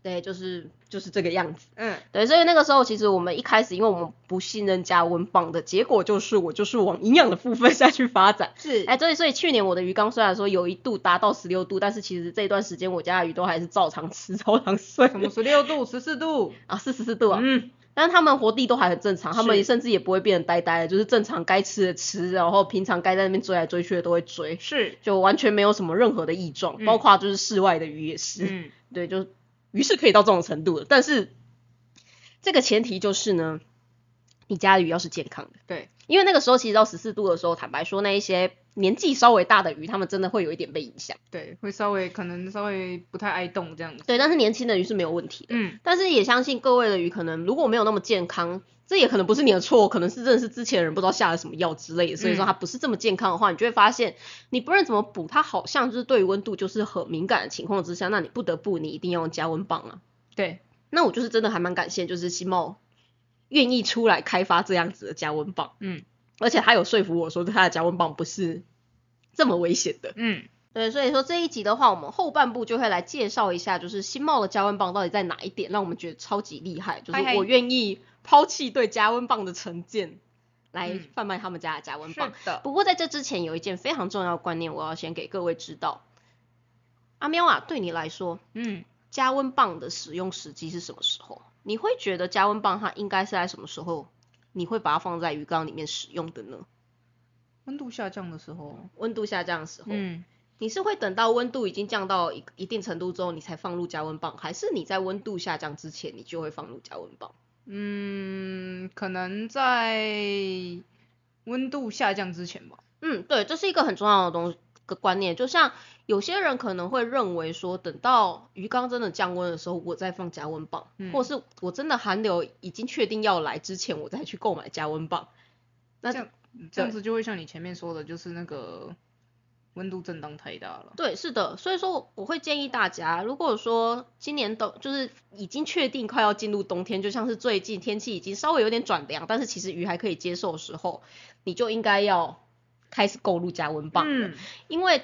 对，就是就是这个样子。嗯，对，所以那个时候其实我们一开始，因为我们不信任加温棒的结果就是我就是往营养的部分下去发展。是哎，所以所以去年我的鱼缸虽然说有一度达到十六度，但是其实这段时间我家的鱼都还是照常吃、照常睡。什么十六度、十四度？啊，是十四度啊。嗯，但是他们活地都还很正常，他们甚至也不会变得呆呆的，就是正常该吃的吃，然后平常该在那边追来追去的都会追，是。就完全没有什么任何的异状，嗯包括就是室外的鱼也是，嗯，对，就鱼是可以到这种程度的，但是这个前提就是呢，你家的鱼要是健康的，对，因为那个时候其实到十四度的时候，坦白说那一些年纪稍微大的鱼，它们真的会有一点被影响，对，会稍微可能稍微不太爱动这样子。对，但是年轻的鱼是没有问题的，嗯，但是也相信各位的鱼可能如果没有那么健康，这也可能不是你的错，可能是真的是之前的人不知道下了什么药之类的，所以说嗯它不是这么健康的话，你就会发现你不论怎么补，它好像就是对于温度就是很敏感的情况之下，那你不得不你一定要用加温棒啊。对，那我就是真的还蛮感谢，就是新茂愿意出来开发这样子的加温棒，嗯而且他有说服我说他的加温棒不是这么危险的。嗯，对，所以说这一集的话，我们后半部就会来介绍一下，就是新茂的加温棒到底在哪一点让我们觉得超级厉害，就是我愿意抛弃对加温棒的成见，来嗯贩卖他们家的加温棒。是的。不过在这之前有一件非常重要的观念，我要先给各位知道。阿喵啊，对你来说，嗯，加温棒的使用时机是什么时候？你会觉得加温棒它应该是在什么时候？你会把它放在鱼缸里面使用的呢？温度下降的时候。温度下降的时候，嗯，你是会等到温度已经降到一一定程度之后，你才放入加温棒，还是你在温度下降之前，你就会放入加温棒？嗯，可能在温度下降之前吧。嗯，对，这是一个很重要的东个观念。就像有些人可能会认为说，等到鱼缸真的降温的时候，我再放加温棒，嗯或是我真的寒流已经确定要来之前，我再去购买加温棒。那这样这样子就会像你前面说的，就是那个温度震荡太大了。对，是的，所以说我会建议大家，如果说今年冬就是已经确定快要进入冬天，就像是最近天气已经稍微有点转凉，但是其实鱼还可以接受的时候，你就应该要开始购入加温棒了，嗯，因为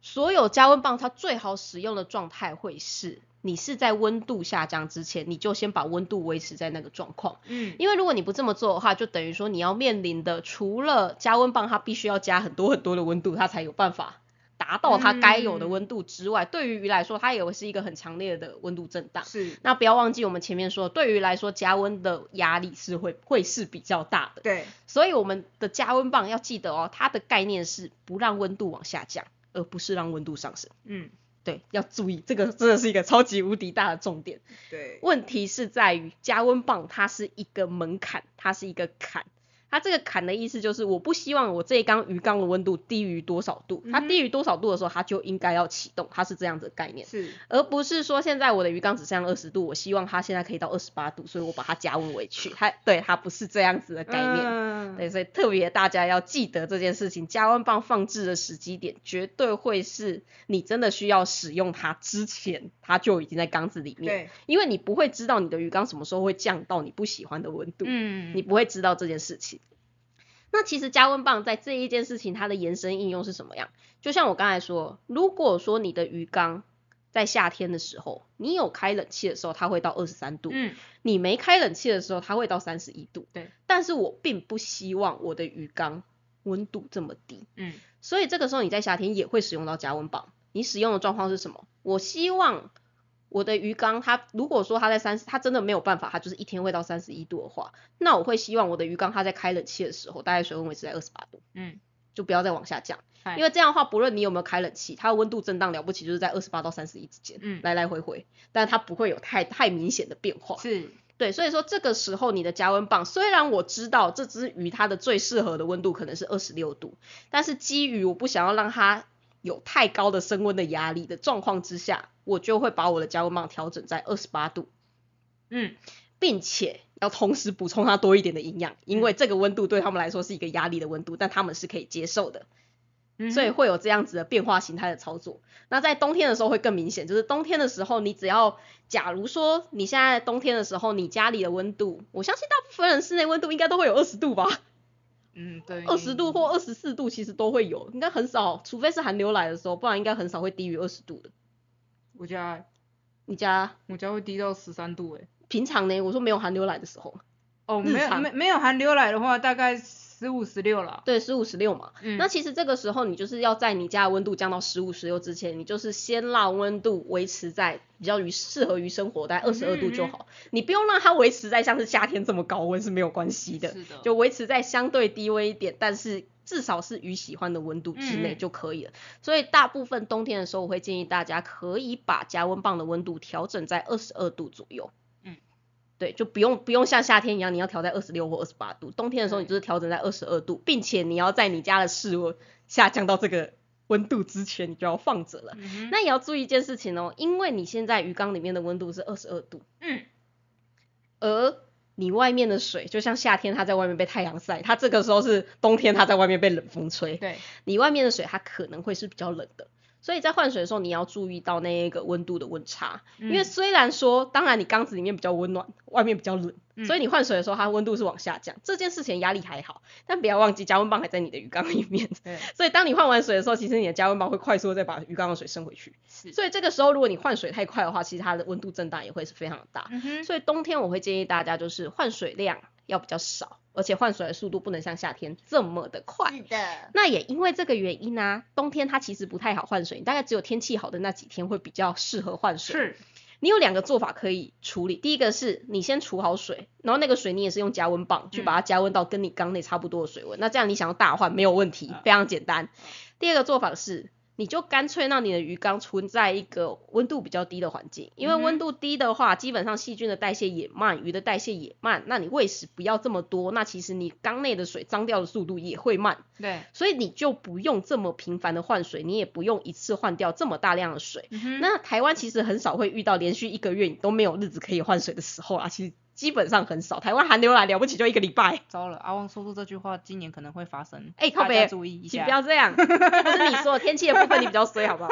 所有加温棒它最好使用的状态会是，你是在温度下降之前，你就先把温度维持在那个状况。嗯，因为如果你不这么做的话，就等于说你要面临的，除了加温棒它必须要加很多很多的温度，它才有办法达到它该有的温度之外，对于鱼来说，它也会是一个很强烈的温度震荡。是，那不要忘记我们前面说，对于来说加温的压力是会会是比较大的。对，所以我们的加温棒要记得哦，它的概念是不让温度往下降，而不是让温度上升。嗯，对，要注意，这个真的是一个超级无敌大的重点。对，问题是在于加温棒它是一个门槛，它是一个坎。它这个坎的意思就是，我不希望我这一缸鱼缸的温度低于多少度，它低于多少度的时候，它就应该要启动，它是这样子的概念，是，而不是说现在我的鱼缸只剩下二十度，我希望它现在可以到二十八度，所以我把它加温回去，它对它不是这样子的概念。嗯，对，所以特别大家要记得这件事情，加温棒放置的时机点绝对会是你真的需要使用它之前，它就已经在缸子里面。对，因为你不会知道你的鱼缸什么时候会降到你不喜欢的温度，嗯，你不会知道这件事情。那其实加温棒在这一件事情它的延伸应用是什么样？就像我刚才说，如果说你的鱼缸在夏天的时候，你有开冷气的时候，它会到二十三度；嗯，你没开冷气的时候，它会到三十一度。对，但是我并不希望我的鱼缸温度这么低，嗯，所以这个时候你在夏天也会使用到加温棒。你使用的状况是什么？我希望我的鱼缸它如果说它在三十，它真的没有办法，它就是一天会到三十一度的话，那我会希望我的鱼缸它在开冷气的时候，大概水温维持在二十八度，嗯，就不要再往下降，因为这样的话，不论你有没有开冷气，它的温度震荡了不起就是在二十八到三十一之间，嗯来来回回，但它不会有太太明显的变化。是，对，所以说这个时候你的加温棒，虽然我知道这只鱼它的最适合的温度可能是二十六度，但是基于我不想要让它有太高的升温的压力的状况之下，我就会把我的加温棒调整在二十八度，嗯，并且要同时补充它多一点的营养，因为这个温度对他们来说是一个压力的温度，但他们是可以接受的。嗯所以会有这样子的变化形态的操作。那在冬天的时候会更明显，就是冬天的时候，你只要假如说你现在冬天的时候，你家里的温度，我相信大部分人室内温度应该都会有二十度吧，嗯，对，二十度或二十四度其实都会有，应该很少，除非是寒流来的时候，不然应该很少会低于二十度的。我家你家我家会低到十三度诶。平常呢？我说没有寒流来的时候，哦，没有没没有寒流来的话，大概十五十六了。对，十五十六嘛。嗯，那其实这个时候你就是要在你家的温度降到十五十六之前，你就是先让温度维持在比较于适合于生活，在二十二度就好。你不用让它维持在像是夏天这么高温是没有关系的，是的，就维持在相对低温一点，但是至少是鱼喜欢的温度之内嗯就可以了。所以大部分冬天的时候，我会建议大家可以把加温棒的温度调整在二十二度左右。嗯，对，就不用不用像夏天一样，你要调在二十六或二十八度。冬天的时候，你就是调整在二十二度，并且你要在你家的室温下降到这个温度之前，你就要放着了。嗯那也要注意一件事情哦，因为你现在鱼缸里面的温度是二十二度，嗯，而你外面的水，就像夏天它在外面被太阳晒，它这个时候是冬天它在外面被冷风吹，对，你外面的水它可能会是比较冷的。所以在换水的时候，你要注意到那一个温度的温差，因为嗯。虽然说，当然你缸子里面比较温暖，外面比较冷，嗯。所以你换水的时候，它温度是往下降，这件事情压力还好，但不要忘记加温棒还在你的鱼缸里面，所以当你换完水的时候，其实你的加温棒会快速地再把鱼缸的水升回去，是，所以这个时候如果你换水太快的话，其实它的温度震荡也会是非常的大，嗯，所以冬天我会建议大家就是换水量要比较少，而且换水的速度不能像夏天这么的快。是的，那也因为这个原因呢、冬天它其实不太好换水，你大概只有天气好的那几天会比较适合换水。是，你有两个做法可以处理，第一个是你先储好水，然后那个水你也是用加温棒去把它加温到跟你缸内差不多的水温，那这样你想要大换没有问题，非常简单。第二个做法是。你就干脆让你的鱼缸存在一个温度比较低的环境，因为温度低的话，基本上细菌的代谢也慢，鱼的代谢也慢，那你喂食不要这么多，那其实你缸内的水脏掉的速度也会慢。对，所以你就不用这么频繁的换水，你也不用一次换掉这么大量的水。嗯，那台湾其实很少会遇到连续一个月你都没有日子可以换水的时候啊，其实基本上很少。台湾寒流来了不起就一个礼拜，糟了，阿旺说出这句话，今年可能会发生，哎靠北大家注意一下请不，要这样。不是你说的天气的部分你比较衰好不好？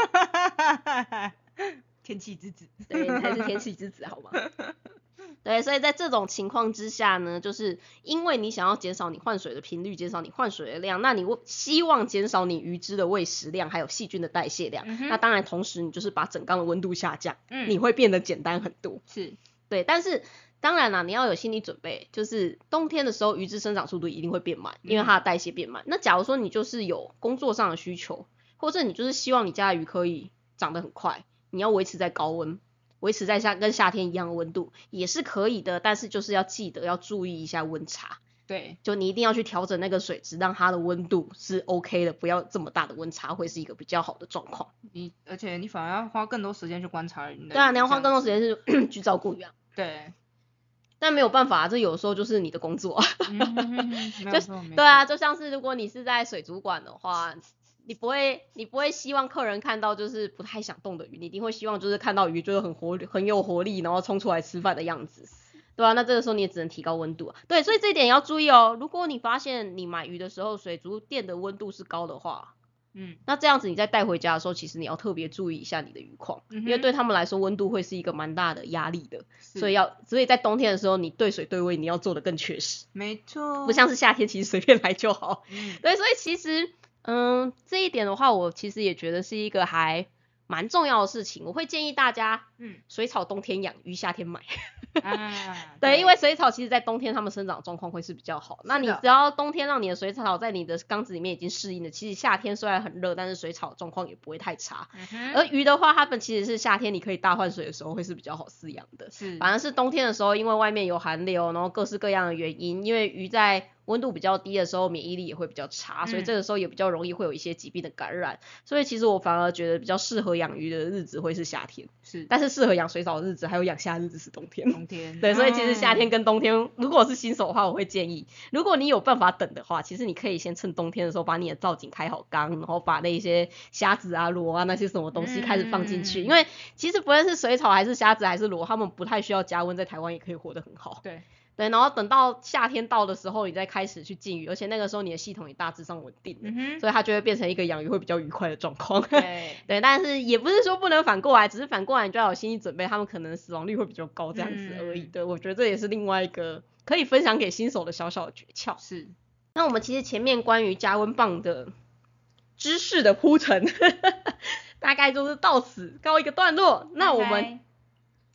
天气之子，对，你才是天气之子好吗？对，所以在这种情况之下呢，就是因为你想要减少你换水的频率，减少你换水的量，那你希望减少你鱼只的喂食量，还有细菌的代谢量。嗯那当然，同时你就是把整缸的温度下降，嗯你会变得简单很多。是，对，但是当然啦，你要有心理准备，就是冬天的时候鱼只生长速度一定会变慢，因为它的代谢变慢。那假如说你就是有工作上的需求，或者你就是希望你家的鱼可以长得很快，你要维持在高温。维持在夏跟夏天一样的温度也是可以的，但是就是要记得要注意一下温差，对，就你一定要去调整那个水质，让它的温度是 OK 的，不要这么大的温差，会是一个比较好的状况。你而且你反而要花更多时间去观察你的。对啊，你要花更多时。间是 去照顾鱼啊，对，但没有办法，这有时候就是你的工作。嗯哼哼哼没有错，没对啊，就像是如果你是在水族馆的话，你不会你不会希望客人看到就是不太想动的鱼，你一定会希望就是看到鱼就是很活很有活力，然后冲出来吃饭的样子。对啊，那这个时候你也只能提高温度啊。对，所以这一点要注意哦。如果你发现你买鱼的时候水族店的温度是高的话，嗯，那这样子你在带回家的时候，其实你要特别注意一下你的鱼况，嗯因为对他们来说温度会是一个蛮大的压力的，所以要所以在冬天的时候，你对水对位你要做的更确实，没错，不像是夏天其实随便来就好。嗯，对，所以其实，嗯，这一点的话，我其实也觉得是一个还蛮重要的事情。我会建议大家，嗯水草冬天养，鱼夏天买。啊，对，因为水草其实在冬天它们生长状况会是比较好。那你只要冬天让你的水草在你的缸子里面已经适应了，其实夏天虽然很热，但是水草状况也不会太差。嗯而鱼的话，它们其实是夏天你可以大换水的时候会是比较好饲养的。是，反而是冬天的时候，因为外面有寒流，然后各式各样的原因，因为鱼在温度比较低的时候，免疫力也会比较差，所以嗯这个时候也比较容易会有一些疾病的感染。所以其实我反而觉得比较适合养鱼的日子会是夏天，是。但是适合养水草的日子还有养虾的日子是冬天。冬天，对，所以其实夏天嗯跟冬天，如果是新手的话，我会建议，如果你有办法等的话，其实你可以先趁冬天的时候把你的造景开好缸，然后把那些虾子啊、螺啊那些什么东西开始放进去，嗯。因为其实不论是水草还是虾子还是螺，它们不太需要加温，在台湾也可以活得很好。对，对，然后等到夏天到的时候，你再开始去禁鱼，而且那个时候你的系统也大致上稳定了，所以它就会变成一个养鱼会比较愉快的状况。对，对，但是也不是说不能反过来，只是反过来你就要有心理准备，他们可能死亡率会比较高这样子而已。嗯对，我觉得这也是另外一个可以分享给新手的小小的诀窍。是，那我们其实前面关于加温棒的知识的铺陈，大概就是到此告一个段落。那我们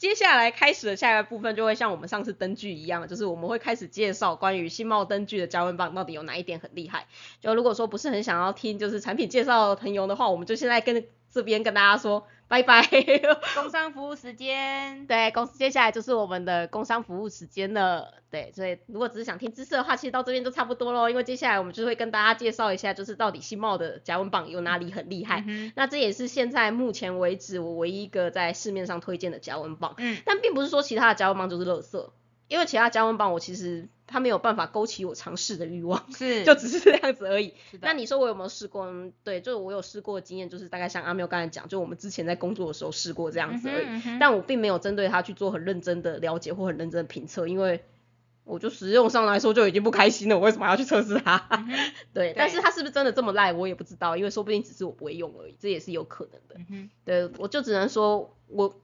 接下来开始的下一个部分就会像我们上次灯具一样，就是我们会开始介绍关于新茂灯具的加温棒到底有哪一点很厉害。就如果说不是很想要听就是产品介绍的朋友的话，我们就现在跟这边跟大家说拜拜。工商服务时间，对，公司接下来就是我们的工商服务时间了。对，所以如果只是想听知识的话，其实到这边就差不多喽。因为接下来我们就会跟大家介绍一下，就是到底新茂的加温棒有哪里很厉害。嗯那这也是现在目前为止我唯一一个在市面上推荐的加温棒。嗯，但并不是说其他的加温棒就是垃圾，因为其他加温棒我其实它没有办法勾起我尝试的欲望，是，就只是这样子而已。那你说我有没有试过？嗯对，就是我有试过的经验，就是大概像阿喵刚才讲，就我们之前在工作的时候试过这样子而已。嗯嗯但我并没有针对它去做很认真的了解或很认真的评测，因为我就使用上来说就已经不开心了，我为什么还要去测试它？嗯对，但是它是不是真的这么赖，我也不知道，因为说不定只是我不会用而已，这也是有可能的。嗯，对，我就只能说我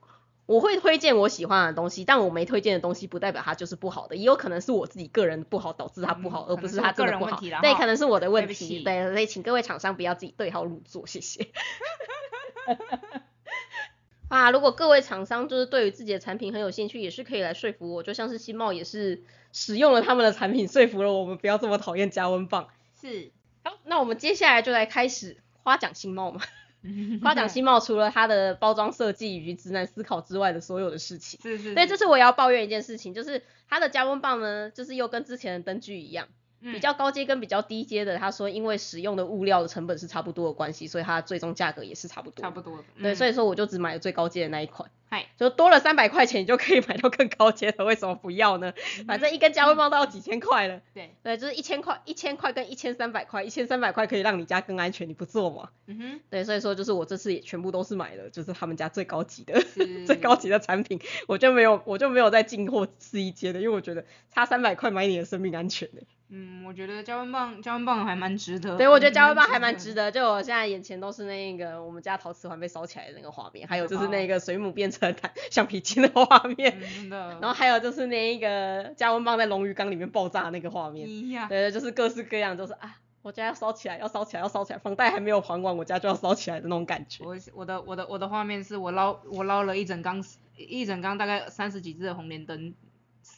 我会推荐我喜欢的东西，但我没推荐的东西不代表它就是不好的，也有可能是我自己个人不好导致它不好，嗯而不是它个人问题啦。对，可能是我的问题。对对，所以请各位厂商不要自己对号入座，谢谢。啊，如果各位厂商就是对于自己的产品很有兴趣，也是可以来说服我，就像是新茂也是使用了他们的产品，说服了我们不要这么讨厌加温棒。是，好，那我们接下来就来开始夸奖新茂嘛。夸奖新茂除了它的包装设计以及直男思考之外的所有的事情。是是，对，是这次我也要抱怨一件事情，就是它的加温棒呢，就是又跟之前的灯具一样，比嗯较高阶跟比较低阶的，他说因为使用的物料的成本是差不多的关系，所以它最终价格也是差不多。差不多的，对，嗯所以说我就只买了最高阶的那一款，嗨，就多了三百块钱，你就可以买到更高阶的，为什么不要呢？反正一根加温棒都要几千块了。对，对，就是一千块，一千块跟一千三百块，一千三百块可以让你家更安全，你不做吗？嗯哼，对，所以说就是我这次也全部都是买了，就是他们家最高级的、最高级的产品，我就没有我就没有再进货试一阶的，因为我觉得差三百块买你的生命安全的。嗯，我觉得加温棒加温棒还蛮值得。对，我觉得加温棒还蛮值得。就我现在眼前都是那个我们家陶瓷环被烧起来的那个画面，还有就是那个水母变成弹橡皮筋的画面，嗯，真的。然后还有就是那一个加温棒在龙鱼缸里面爆炸的那个画面。一样。对，就是各式各样，就是啊，我家要烧起来，要烧起来，要烧起来，房贷还没有还完，我家就要烧起来的那种感觉。我我的我的我的画面是我捞我捞了一整缸一整缸大概三十几只的红莲灯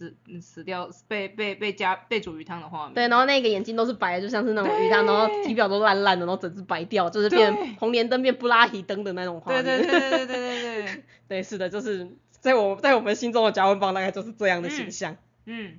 死死掉被被被加被煮鱼汤的画面。对，然后那个眼睛都是白的，就像是那种鱼汤，然后体表都烂烂的，然后整只白掉，就是变红莲灯变布拉提灯的那种画对面。对对对对对对对。对，是的，就是在我在我们心中的加温棒大概就是这样的形嗯象。嗯，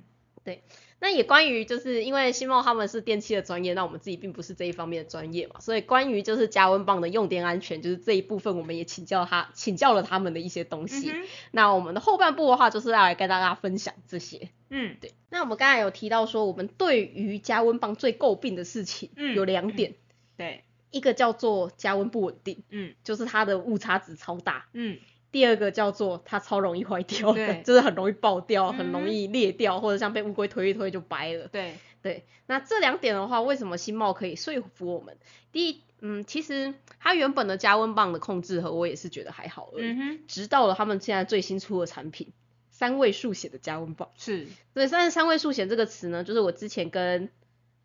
那也关于就是因为新茂他们是电器的专业，那我们自己并不是这一方面的专业嘛，所以关于就是加温棒的用电安全，就是这一部分我们也请教他请教了他们的一些东西。嗯那我们的后半部的话，就是要来跟大家分享这些。嗯对，那我们刚才有提到说，我们对于加温棒最诟病的事情、嗯有两点，对，一个叫做加温不稳定，嗯就是它的误差值超大。嗯第二个叫做它超容易坏掉的，就是很容易爆掉，很嗯容易裂掉，或者像被乌龟推一推就掰了。对，对，那这两点的话，为什么新茂可以说服我们？第一，嗯，其实它原本的加温棒的控制盒我也是觉得还好而已，嗯哼，直到了他们现在最新出的产品三位数写的加温棒。是，对，但是三位数写这个词呢，就是我之前跟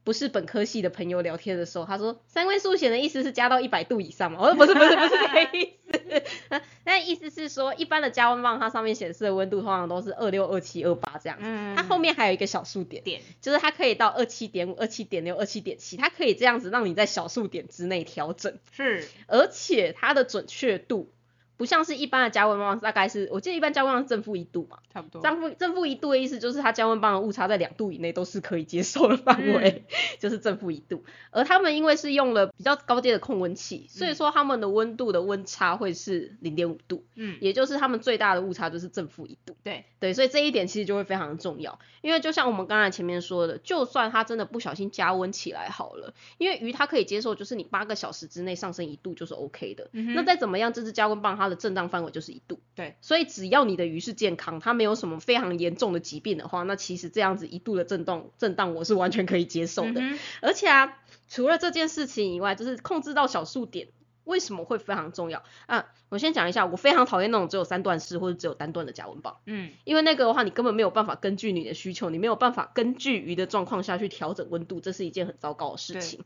不是本科系的朋友聊天的时候，他说三位数显的意思是加到一百度以上嘛？我说不是不是不是这个意思，那意思是说一般的加温棒它上面显示的温度通常都是二六、二七、二八这样子，嗯，它后面还有一个小数点。点，就是它可以到二七点五、二七点六、二七点七，它可以这样子让你在小数点之内调整，是，而且它的准确度不像是一般的加温棒，大概是我记得一般加温棒是正负一度嘛，差不多，正负正负一度的意思就是它加温棒的误差在两度以内都是可以接受的范围，就是正负一度。而他们因为是用了比较高阶的控温器，所以说他们的温度的温差会是零点五度，嗯，也就是他们最大的误差就是正负一度。对，对，所以这一点其实就会非常的重要，因为就像我们刚才前面说的，就算它真的不小心加温起来好了，因为鱼它可以接受，就是你八个小时之内上升一度就是 OK 的。嗯那再怎么样，这只加温棒它的震荡范围就是一度。对，所以只要你的鱼是健康，它没有什么非常严重的疾病的话，那其实这样子一度的震动震荡我是完全可以接受的。嗯而且啊，除了这件事情以外，就是控制到小数点，为什么会非常重要啊？我先讲一下，我非常讨厌那种只有三段式或者只有单段的加温棒。嗯，因为那个的话，你根本没有办法根据你的需求，你没有办法根据鱼的状况下去调整温度，这是一件很糟糕的事情。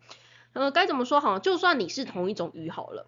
呃，该怎么说好？就算你是同一种鱼好了，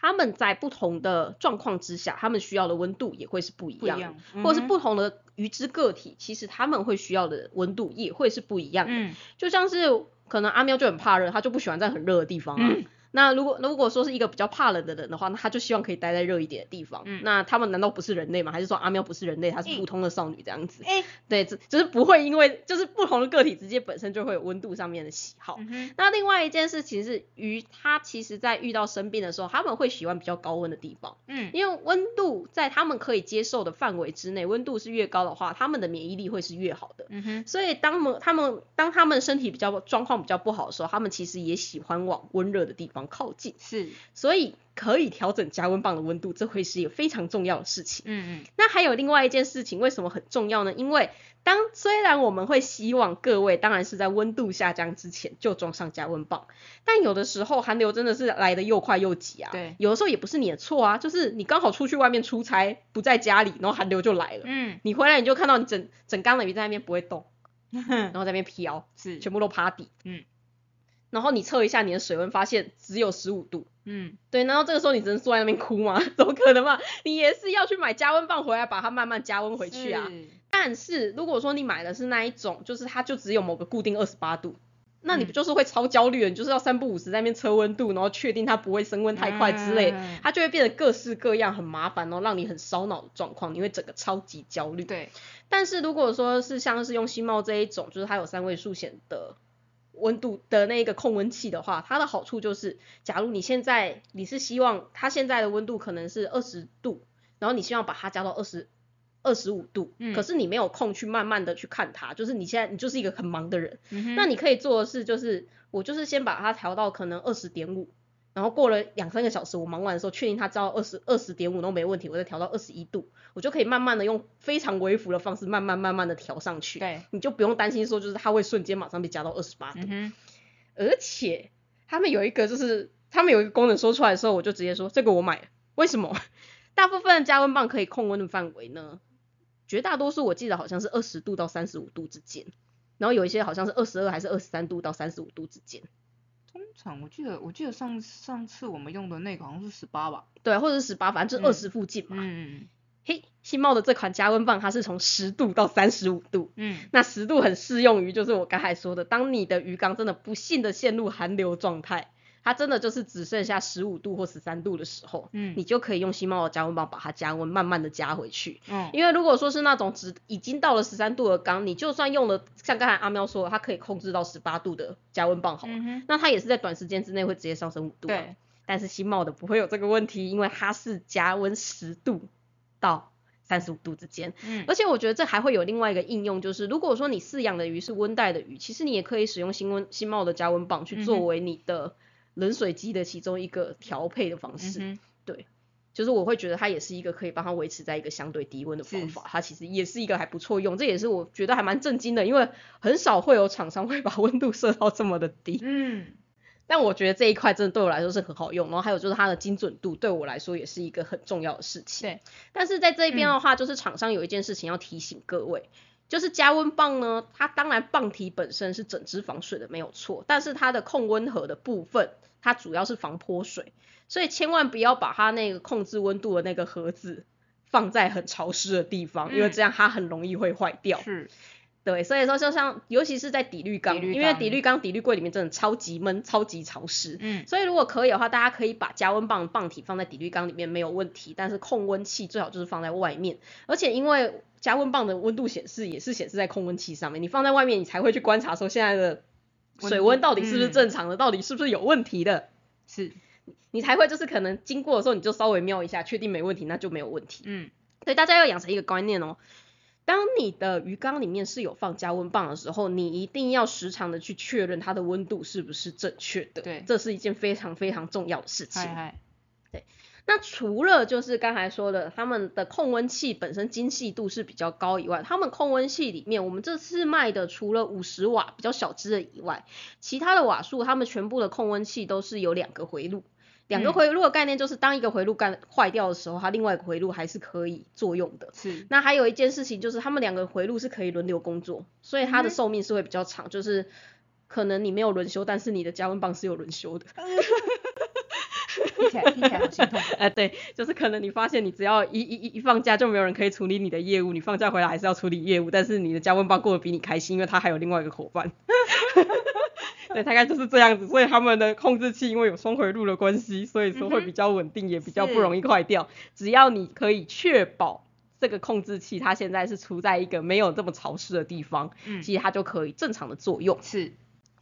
它们在不同的状况之下，他们需要的温度也会是不一样或者是不同的鱼之个体，其实他们会需要的温度也会是不一样的。嗯，就像是可能阿喵就很怕热，它就不喜欢在很热的地方啊。嗯那如果如果说是一个比较怕冷的人的话，那他就希望可以待在热一点的地方。嗯那他们难道不是人类吗？还是说阿喵不是人类，她是嗯普通的少女这样子？哎，对，只就是不会因为就是不同的个体之间本身就会有温度上面的喜好。嗯，那另外一件事情是，鱼它其实在遇到生病的时候，他们会喜欢比较高温的地方，嗯，因为温度在他们可以接受的范围之内，温度是越高的话，他们的免疫力会是越好的。嗯哼，所以当们他们当他们身体比较状况比较不好的时候，他们其实也喜欢往温热的地方靠近，是，所以可以调整加温棒的温度，这会是一个非常重要的事情。嗯嗯，那还有另外一件事情，为什么很重要呢？因为当虽然我们会希望各位当然是在温度下降之前就装上加温棒，但有的时候寒流真的是来的又快又急啊。对有的时候也不是你的错啊，就是你刚好出去外面出差，不在家里，然后寒流就来了。嗯，你回来你就看到你整整缸的鱼在那边不会动，然后在那边飘，是，全部都趴底。嗯。然后你测一下你的水温，发现只有十五度。嗯，对，然后这个时候你只能坐在那边哭吗？怎么可能嘛？你也是要去买加温棒回来，把它慢慢加温回去啊。是，但是如果说你买的是那一种，就是它就只有某个固定二十八度，那你不就是会超焦虑的？你就是要三不五时在那边测温度，然后确定它不会升温太快之类，嗯它就会变得各式各样很麻烦，然后让你很烧脑的状况，你会整个超级焦虑。对，但是如果说是像是用新茂这一种，就是它有三位数显的温度的那个控温器的话，它的好处就是，假如你现在你是希望它现在的温度可能是二十度，然后你希望把它加到二十二十五度，嗯可是你没有空去慢慢的去看它，就是你现在你就是一个很忙的人，嗯，那你可以做的事就是，我就是先把它调到可能二十点五。然后过了两三个小时，我忙完的时候，确定它到二十二十点五都没问题，我再调到二十一度，我就可以慢慢的用非常微幅的方式，慢慢慢慢的调上去。对，你就不用担心说就是它会瞬间马上被加到二十八度。嗯哼，而且他们有一个就是他们有一个功能说出来的时候，我就直接说这个我买了。为什么？大部分的加温棒可以控温的范围呢，绝大多数我记得好像是二十度到三十五度之间，然后有一些好像是二十二还是二十三度到三十五度之间。通常我记得我记得上上次我们用的那个好像是十八吧。对，或者是十八，反正就是二十附近嘛。嗯嘿，新茂的这款加温棒它是从十度到三十五度，嗯那十度很适用于就是我刚才说的，当你的鱼缸真的不幸的陷入寒流状态，它真的就是只剩下十五度或十三度的时候，嗯你就可以用新茂的加温棒把它加温，慢慢的加回去。嗯因为如果说是那种只已经到了十三度的缸，你就算用了像刚才阿喵说的，它可以控制到十八度的加温棒好了，嗯，那它也是在短时间之内会直接上升五度、啊。对，但是新茂的不会有这个问题，因为它是加温十度到三十五度之间。嗯而且我觉得这还会有另外一个应用，就是如果说你饲养的鱼是温带的鱼，其实你也可以使用新温新茂的加温棒去作为你的冷水机的其中一个调配的方式。嗯哼，就是我会觉得它也是一个可以帮它维持在一个相对低温的方法，它其实也是一个还不错用，这也是我觉得还蛮震惊的，因为很少会有厂商会把温度设到这么的低。嗯但我觉得这一块真的对我来说是很好用，然后还有就是它的精准度对我来说也是一个很重要的事情。对，但是在这一边的话，就是厂商有一件事情要提醒各位，就是加温棒呢，它当然棒体本身是整只防水的没有错，但是它的控温盒的部分，它主要是防泼水，所以千万不要把它那个控制温度的那个盒子放在很潮湿的地方，因为嗯这样它很容易会坏掉。是，对，所以说就像尤其是在底滤缸，因为底滤缸、底滤柜里面真的超级闷、超级潮湿。嗯所以如果可以的话，大家可以把加温棒棒体放在底滤缸里面没有问题，但是控温器最好就是放在外面。而且因为加温棒的温度显示也是显示在控温器上面，你放在外面，你才会去观察说现在的水温到底是不是嗯正常的，到底是不是有问题的，是，你才会就是可能经过的时候你就稍微瞄一下，确定没问题，那就没有问题。嗯所以大家要养成一个观念哦，当你的鱼缸里面是有放加温棒的时候，你一定要时常的去确认它的温度是不是正确的。对这是一件非常非常重要的事情。嗨嗨，那除了就是刚才说的，他们的控温器本身精细度是比较高以外，他们控温器里面，我们这次卖的除了五十瓦比较小只的以外，其他的瓦数他们全部的控温器都是有两个回路。两个嗯回路的概念就是，当一个回路干坏掉的时候，它另外一个回路还是可以作用的。是，那还有一件事情就是，他们两个回路是可以轮流工作，所以它的嗯寿命是会比较长。就是可能你没有轮休，但是你的加温棒是有轮休的。听起来听起来好心痛。哎、对，就是可能你发现你只要一一一一放假就没有人可以处理你的业务，你放假回来还是要处理业务，但是你的加温棒过得比你开心，因为他还有另外一个伙伴。对，大概就是这样子，所以他们的控制器因为有双回路的关系，所以说会比较稳定，也比较不容易坏掉。只要你可以确保这个控制器它现在是处在一个没有这么潮湿的地方，嗯，其实它就可以正常的作用。是，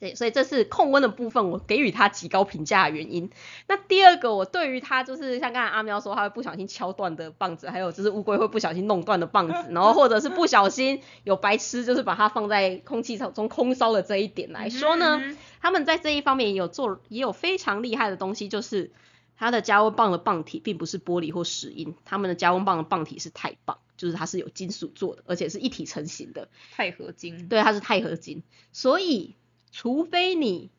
对，所以这是控温的部分，我给予它极高评价的原因。那第二个，我对于它就是像刚才阿喵说，它会不小心敲断的棒子，还有就是乌龟会不小心弄断的棒子，然后或者是不小心有白痴就是把它放在空气中空烧的这一点来说呢，他们在这一方面也有做也有非常厉害的东西，就是它的加温棒的棒体并不是玻璃或石英，他们的加温棒的棒体是钛棒，就是它是有金属做的，而且是一体成型的。钛合金，对，它是钛合金，所以除非你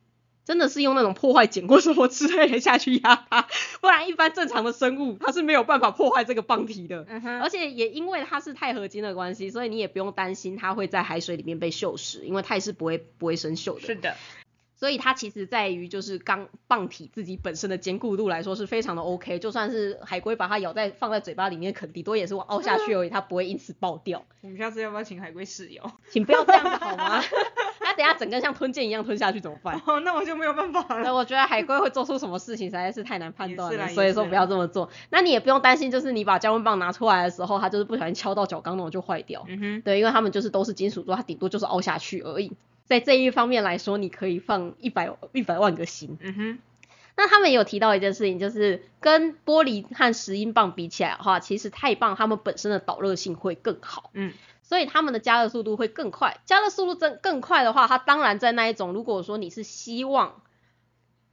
真的是用那种破坏碱或什么之类的下去压它，不然一般正常的生物它是没有办法破坏这个棒体的。嗯哼，而且也因为它是钛合金的关系，所以你也不用担心它会在海水里面被锈蚀，因为钛是不会不会生锈的。是的，所以它其实在于就是钢棒体自己本身的坚固度来说是非常的 OK，就算是海龟把它咬在放在嘴巴里面啃，顶多也是凹下去而已，它不会因此爆掉。我们下次要不要请海龟室友？请不要这样子好吗？它等下整个像吞剑一样吞下去怎么办？哦，那我就没有办法对，了。我觉得海龟会做出什么事情实在是太难判断了，所以说不要这么做。那你也不用担心，就是你把降温棒拿出来的时候，它就是不小心敲到角钢那种就坏掉。嗯哼，对，因为它们就是都是金属做，它顶多就是凹下去而已。在这一方面来说，你可以放一百一百万个心。嗯哼，那他们也有提到一件事情，就是跟玻璃和石英棒比起来的话，其实钛棒它们本身的导热性会更好。嗯，所以他们的加热速度会更快。加热速度更更快的话，它当然在那一种，如果说你是希望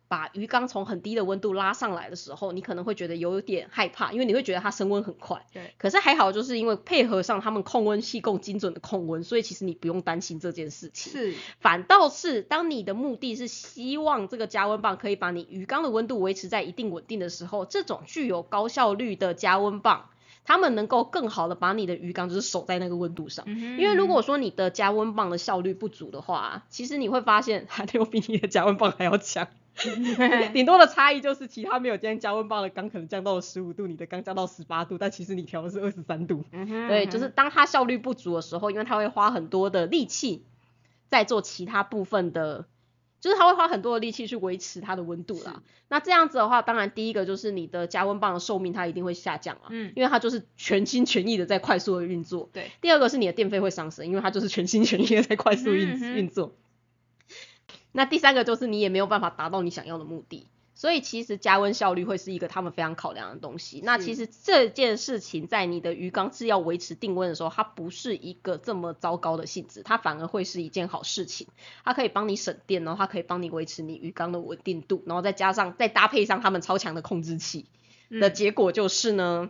把鱼缸从很低的温度拉上来的时候，你可能会觉得有点害怕，因为你会觉得它升温很快。对。可是还好，就是因为配合上他们控温器够精准的控温，所以其实你不用担心这件事情。是。反倒是当你的目的是希望这个加温棒可以把你鱼缸的温度维持在一定稳定的时候，这种具有高效率的加温棒。他们能够更好的把你的鱼缸就是守在那个温度上，因为如果说你的加温棒的效率不足的话，其实你会发现 还有比你的加温棒还要强，顶多的差异就是其他没有加加温棒的缸可能降到了十五度，你的缸降到十八度，但其实你调的是二十三度，对，就是当它效率不足的时候，因为它会花很多的力气在做其他部分的。就是它会花很多的力气去维持它的温度啦。那这样子的话，当然第一个就是你的加温棒的寿命它一定会下降啊，嗯，因为它就是全心全意的在快速的运作。对。第二个是你的电费会上升，因为它就是全心全意的在快速运运作。那第三个就是你也没有办法达到你想要的目的。所以其实加温效率会是一个他们非常考量的东西。那其实这件事情在你的鱼缸是要维持定温的时候，它不是一个这么糟糕的性质，它反而会是一件好事情。它可以帮你省电，然后它可以帮你维持你鱼缸的稳定度，然后再加上再搭配上他们超强的控制器的结果就是呢，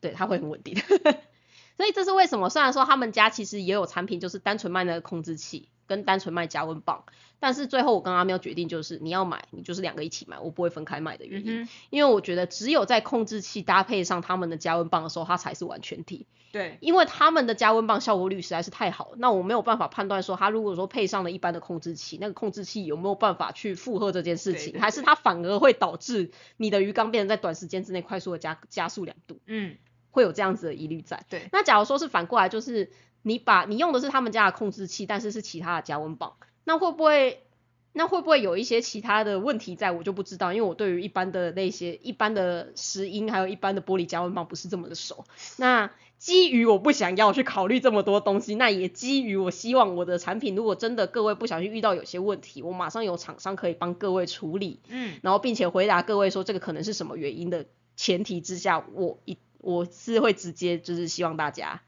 对，它会很稳定。所以这是为什么？虽然说他们家其实也有产品，就是单纯卖那个控制器。跟单纯卖加温棒，但是最后我跟阿喵决定就是你要买，你就是两个一起买，我不会分开卖的原因，因为我觉得只有在控制器搭配上他们的加温棒的时候，它才是完全体。对，因为他们的加温棒效果率实在是太好，那我没有办法判断说它如果说配上了一般的控制器，那个控制器有没有办法去负荷这件事情，还是它反而会导致你的鱼缸变成在短时间之内快速的加加速两度，嗯，会有这样子的疑虑在。对，那假如说是反过来就是。你把你用的是他们家的控制器，但是是其他的加温棒，那会不会那会不会有一些其他的问题在我就不知道，因为我对于一般的那些一般的石英还有一般的玻璃加温棒不是这么的熟。那基于我不想要去考虑这么多东西，那也基于我希望我的产品如果真的各位不小心遇到有些问题，我马上有厂商可以帮各位处理，嗯，然后并且回答各位说这个可能是什么原因的前提之下，我一我是会直接就是希望大家。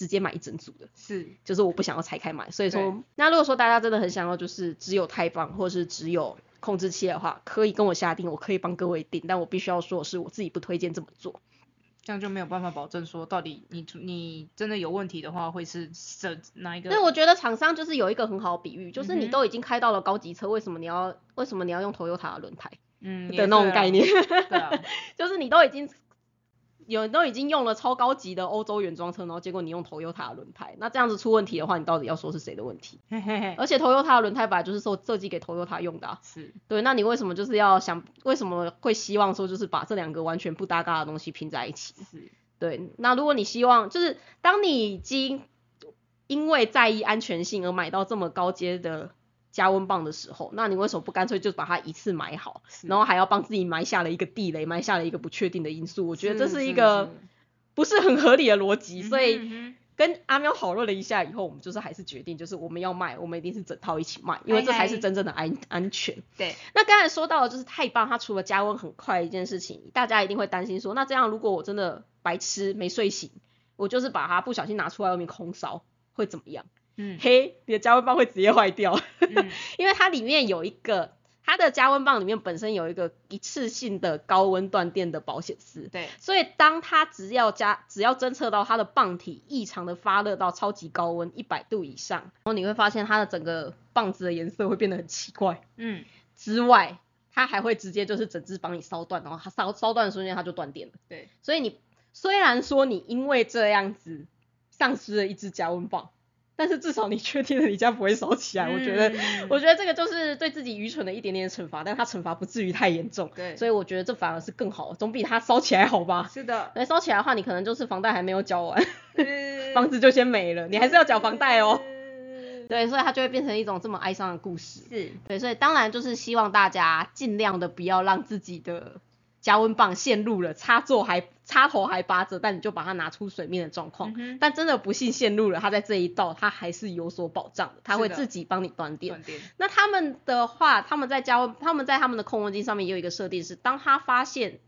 直接买一整组的，是，就是我不想要拆开买，所以说，那如果说大家真的很想要，就是只有胎棒或者是只有控制器的话，可以跟我下定，我可以帮各位定，但我必须要说的是，我自己不推荐这么做，这样就没有办法保证说到底你你真的有问题的话会是什哪一个？那我觉得厂商就是有一个很好的比喻，就是你都已经开到了高级车，为什么你要为什么你要用 Toyota 的轮胎？嗯，的那种概念，对啊 就是你都已经。有都已经用了超高级的欧洲原装车，然后结果你用 Toyota 轮胎，那这样子出问题的话，你到底要说是谁的问题？而且 Toyota 的轮胎本来就是受设计给 Toyota 用的，是对，那你为什么就是要想为什么会希望说就是把这两个完全不搭嘎的东西拼在一起？是对，那如果你希望就是当你已经因为在意安全性而买到这么高阶的。加温棒的时候，那你为什么不干脆就把它一次买好，然后还要帮自己埋下了一个地雷，埋下了一个不确定的因素？我觉得这是一个不是很合理的逻辑。所以跟阿喵讨论了一下以后，我们就是还是决定，就是我们要卖，我们一定是整套一起卖，因为这才是真正的安安全。对。那刚才说到的就是太棒，它除了加温很快一件事情，大家一定会担心说，那这样如果我真的白痴没睡醒，我就是把它不小心拿出来外面空烧，会怎么样？嗯，嘿，你的加温棒会直接坏掉，因为它里面有一个，它的加温棒里面本身有一个一次性的高温断电的保险丝，对，所以当它只要加，只要侦测到它的棒体异常的发热到超级高温一百度以上，然后你会发现它的整个棒子的颜色会变得很奇怪，嗯，之外，它还会直接就是整只帮你烧断，然后它烧烧断的瞬间它就断电了，对，所以你虽然说你因为这样子丧失了一只加温棒。但是至少你确定了你家不会烧起来，我觉得，我觉得这个就是对自己愚蠢的一点点惩罚，但他惩罚不至于太严重，对，所以我觉得这反而是更好，总比他烧起来好吧？是的，那烧起来的话，你可能就是房贷还没有交完，房子就先没了，你还是要缴房贷哦，对，所以它就会变成一种这么哀伤的故事，是。对，所以当然就是希望大家尽量的不要让自己的。加温棒陷入了插座还插头还拔着，但你就把它拿出水面的状况。但真的不幸陷入了，它在这一道它还是有所保障的，它会自己帮你断电。那他们的话，他们在加温，他们在他们的控温机上面也有一个设定是，当他发现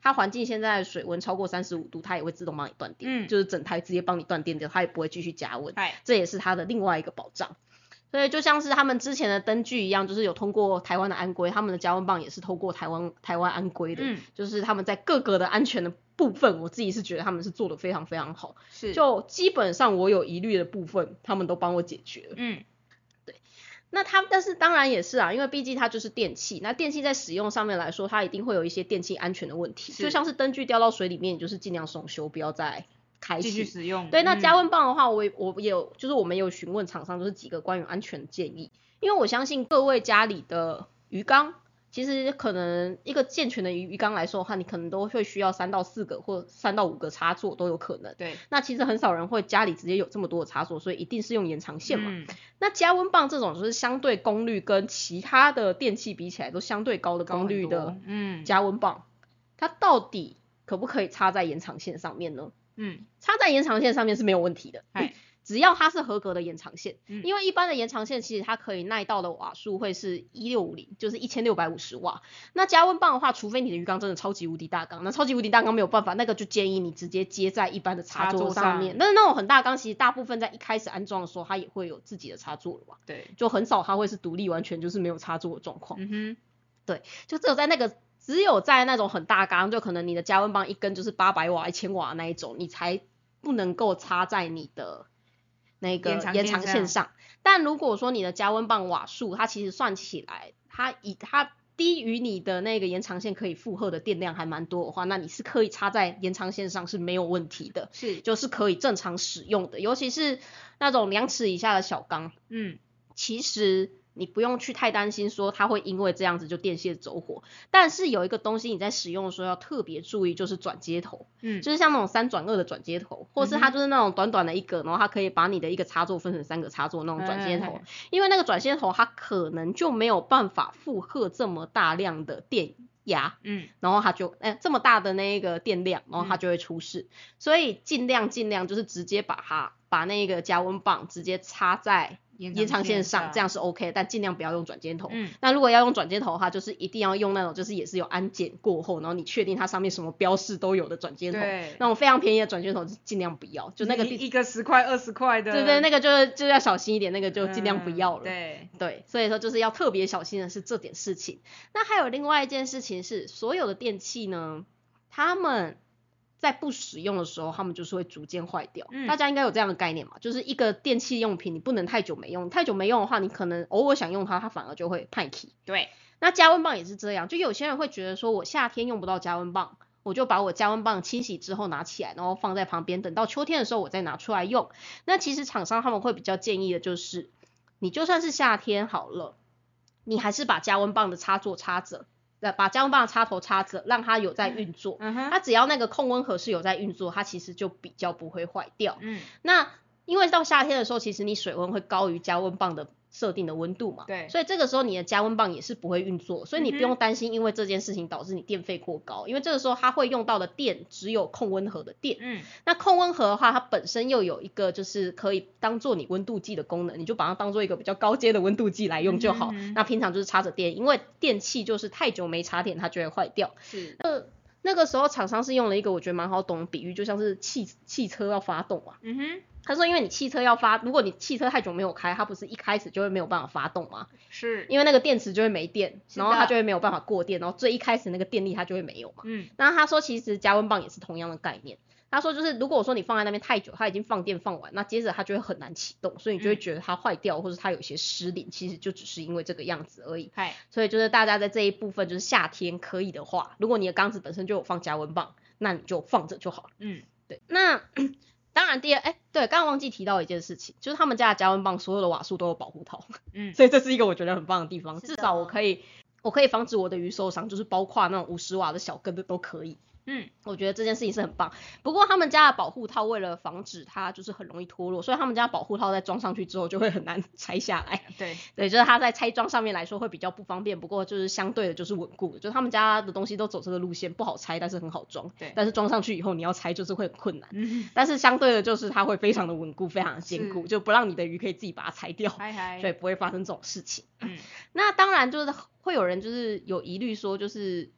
它环境现在水温超过三十五度，它也会自动帮你断电，就是整台直接帮你断电掉，它也不会继续加温。这也是它的另外一个保障。所以就像是他们之前的灯具一样，就是有通过台湾的安规，他们的加温棒也是透过台湾台湾安规的，嗯。就是他们在各个的安全的部分，我自己是觉得他们是做的非常非常好，是，就基本上我有疑虑的部分，他们都帮我解决了。嗯。那它，但是当然也是啊，因为毕竟它就是电器，那电器在使用上面来说，它一定会有一些电器安全的问题，就像是灯具掉到水里面，你就是尽量松修，不要再开继续。使用。对，那嗯加温棒的话，我也我也有，就是我们有询问厂商，就是几个关于安全的建议，因为我相信各位家里的鱼缸，其实可能一个健全的鱼鱼缸来说的话，你可能都会需要三到四个或三到五个插座都有可能。对，那其实很少人会家里直接有这么多的插座，所以一定是用延长线嘛。嗯那加温棒这种就是相对功率跟其他的电器比起来都相对高的功率的嗯加温棒，它到底可不可以插在延长线上面呢？嗯，插在延长线上面是没有问题的嗨，只要它是合格的延长线，嗯因为一般的延长线其实它可以耐到的瓦数会是一六五零，就是一千六百五十瓦。那加温棒的话，除非你的鱼缸真的超级无敌大缸，那超级无敌大缸没有办法，那个就建议你直接接在一般的插插座座上面。上但是那种很大缸，其实大部分在一开始安装的时候，它也会有自己的插座了吧？对，就很少它会是独立完全就是没有插座的状况。嗯哼。对就只有在那个只有在那种很大缸，就可能你的加温棒一根就是八百瓦、一千瓦那一种，你才不能够插在你的那个延长线上。但如果说你的加温棒瓦数，它其实算起来，它以它低于你的那个延长线可以负荷的电量还蛮多的话，那你是可以插在延长线上是没有问题的，是，就是可以正常使用的。尤其是那种两尺以下的小缸，嗯其实你不用去太担心说它会因为这样子就电线走火，但是有一个东西你在使用的时候要特别注意，就是转接头，嗯，就是像那种三转二的转接头，或是它就是那种短短的一个，然后它可以把你的一个插座分成三个插座那种转接头哎，因为那个转接头它可能就没有办法负荷这么大量的电压，嗯。然后它就哎、这么大的那个电量，然后它就会出事，所以尽量尽量就是直接把它把那个加温棒直接插在延延长线上，上这样是 OK，但尽量不要用转接头。嗯那如果要用转接头的话，就是一定要用那种就是也是有安检过后，然后你确定它上面什么标示都有的转接头，那种非常便宜的转接头就尽量不要，就那个，一一个十块二十块的，对对，那个就是就要小心一点，那个就尽量不嗯要了。对，对，所以说就是要特别小心的是这点事情。那还有另外一件事情是，所有的电器呢，他们在不使用的时候，它们就是会逐渐坏掉。嗯大家应该有这样的概念嘛？就是一个电器用品，你不能太久没用，太久没用的话，你可能偶尔想用它，它反而就会派气。对，那加温棒也是这样，就有些人会觉得说我夏天用不到加温棒，我就把我加温棒清洗之后拿起来，然后放在旁边，等到秋天的时候我再拿出来用。那其实厂商他们会比较建议的就是，你就算是夏天好了，你还是把加温棒的插座插着，呃，把加温棒的插头插着，让它有在运作。嗯哼，它只要那个控温盒是有在运作，它其实就比较不会坏掉。嗯，那因为到夏天的时候，其实你水温会高于加温棒的设定的温度嘛，对所以这个时候你的加温棒也是不会运作，所以你不用担心因为这件事情导致你电费过高，因为这个时候它会用到的电只有控温盒的电。嗯，那控温盒的话，它本身又有一个就是可以当做你温度计的功能，你就把它当做一个比较高阶的温度计来用就好。嗯那平常就是插着电，因为电器就是太久没插电，它就会坏掉。是，那个时候厂商是用了一个我觉得蛮好懂的比喻，就像是汽汽车要发动嘛。嗯哼，他说，因为你汽车要发，如果你汽车太久没有开，它不是一开始就会没有办法发动吗？是，因为那个电池就会没电，然后它就会没有办法过电，然后最一开始那个电力它就会没有嘛。嗯，那他说，其实加温棒也是同样的概念。他说，就是如果说你放在那边太久，它已经放电放完，那接着它就会很难启动，所以你就会嗯觉得它坏掉，或者它有一些失灵，其实就只是因为这个样子而已。嗨，所以就是大家在这一部分，就是夏天可以的话，如果你的缸子本身就有放加温棒，那你就放着就好了。嗯，对，那 当然第二，哎，对，刚刚忘记提到一件事情，就是他们家的加温棒所有的瓦数都有保护套，嗯，所以这是一个我觉得很棒的地方，至少我可以，我可以防止我的鱼受伤，就是包括那种五十瓦的小根的都可以。嗯，我觉得这件事情是很棒。不过他们家的保护套为了防止它就是很容易脱落，所以他们家保护套在装上去之后就会很难 拆下来。对，对，就是它在拆装上面来说会比较不方便，不过就是相对的就是稳固的，就是他们家的东西都走这个路线，不好拆，但是很好装。对但是装上去以后你要拆就是会很困难。嗯，但是相对的就是它会非常的稳固，非常的坚固，就不让你的鱼可以自己把它拆掉，嗨嗨，所以不会发生这种事情。嗯，那当然就是会有人就是有疑虑说，就是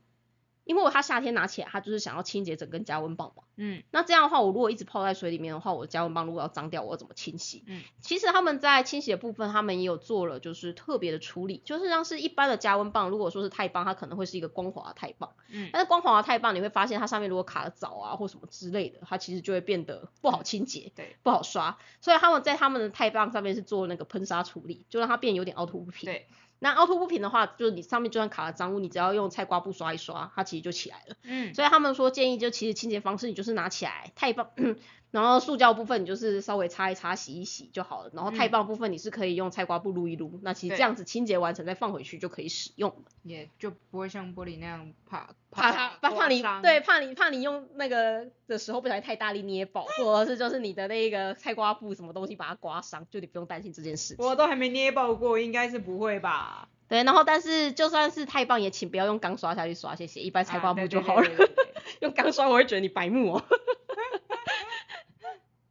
因为它夏天拿起来，它就是想要清洁整根加温棒嘛。嗯那这样的话，我如果一直泡在水里面的话，我的加温棒如果要脏掉，我要怎么清洗？嗯，其实他们在清洗的部分，他们也有做了就是特别的处理，就是像是一般的加温棒，如果说是钛棒，它可能会是一个光滑的钛棒，嗯但是光滑的钛棒你会发现它上面如果卡了藻啊或什么之类的，它其实就会变得不好清洁，对不好刷，所以他们在他们的钛棒上面是做那个喷砂处理，就让它变有点凹凸不平。对，那凹凸不平的话，就是你上面就算卡了脏污，你只要用菜瓜布刷一刷，它其实就起来了。嗯所以他们说建议就其实清洁方式，你就是拿起来太棒，然后塑胶部分你就是稍微擦一擦、洗一洗就好了。然后钛嗯棒部分你是可以用菜瓜布撸一撸，那其实对这样子清洁完成再放回去就可以使用了。也就不会像玻璃那样怕怕它怕怕你对怕你怕你用那个的时候不小心太大力捏爆，或者是就是你的那个菜瓜布什么东西把它刮伤，就你不用担心这件事情。我都还没捏爆过，应该是不会吧？对，然后但是就算是太棒也请不要用钢刷下去刷，谢谢，一般菜瓜布就好了。对对对对 用钢刷我会觉得你白目哦。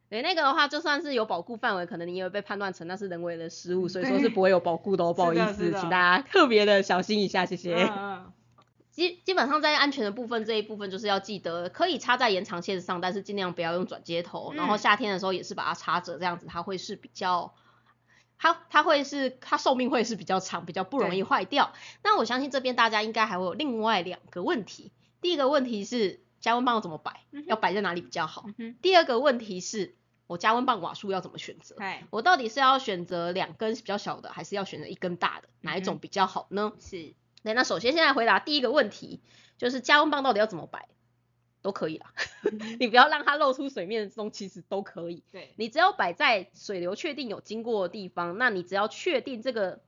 对，那个的话，就算是有保护范围，可能你也会被判断成那是人为的失误，所以说是不会有保护的哦，不好意思，请大家特别的小心一下，谢谢。基基本上在安全的部分这一部分就是要记得，可以插在延长线上，但是尽量不要用转接头，然后嗯夏天的时候也是把它插着，这样子它会是比较。它它会是它寿命会是比较长，比较不容易对坏掉。那我相信这边大家应该还会有另外两个问题。第一个问题是加温棒要怎么摆，嗯要摆在哪里比较好？嗯，第二个问题是我加温棒瓦数要怎么选择？我到底是要选择两根比较小的，还是要选择一根大的？哪一种比较好呢？是，对，那首先现在回答第一个问题，就是加温棒到底要怎么摆，都可以啦。你不要让它露出水面中，其实都可以。对，你只要摆在水流确定有经过的地方，那你只要确定这个，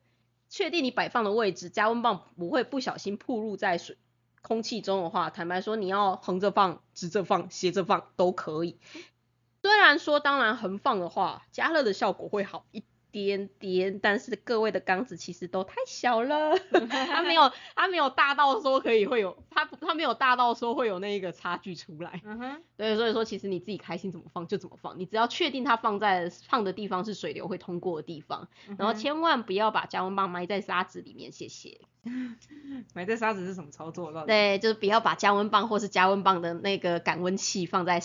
确定你摆放的位置，加温棒不会不小心暴露在水空气中的话，坦白说，你要横着放、直着放、斜着放都可以。虽然说，当然横放的话，加热的效果会好一点点，但是各位的缸子其实都太小了，它没有它没有大到说可以会有它它没有大到说会有那个差距出来。嗯哼，对，所以说其实你自己开心怎么放就怎么放，你只要确定它放在放的地方是水流会通过的地方，然后千万不要把加温棒埋在沙子里面，谢谢。埋在沙子是什么操作？对，就是不要把加温棒或是加温棒的那个感温器放在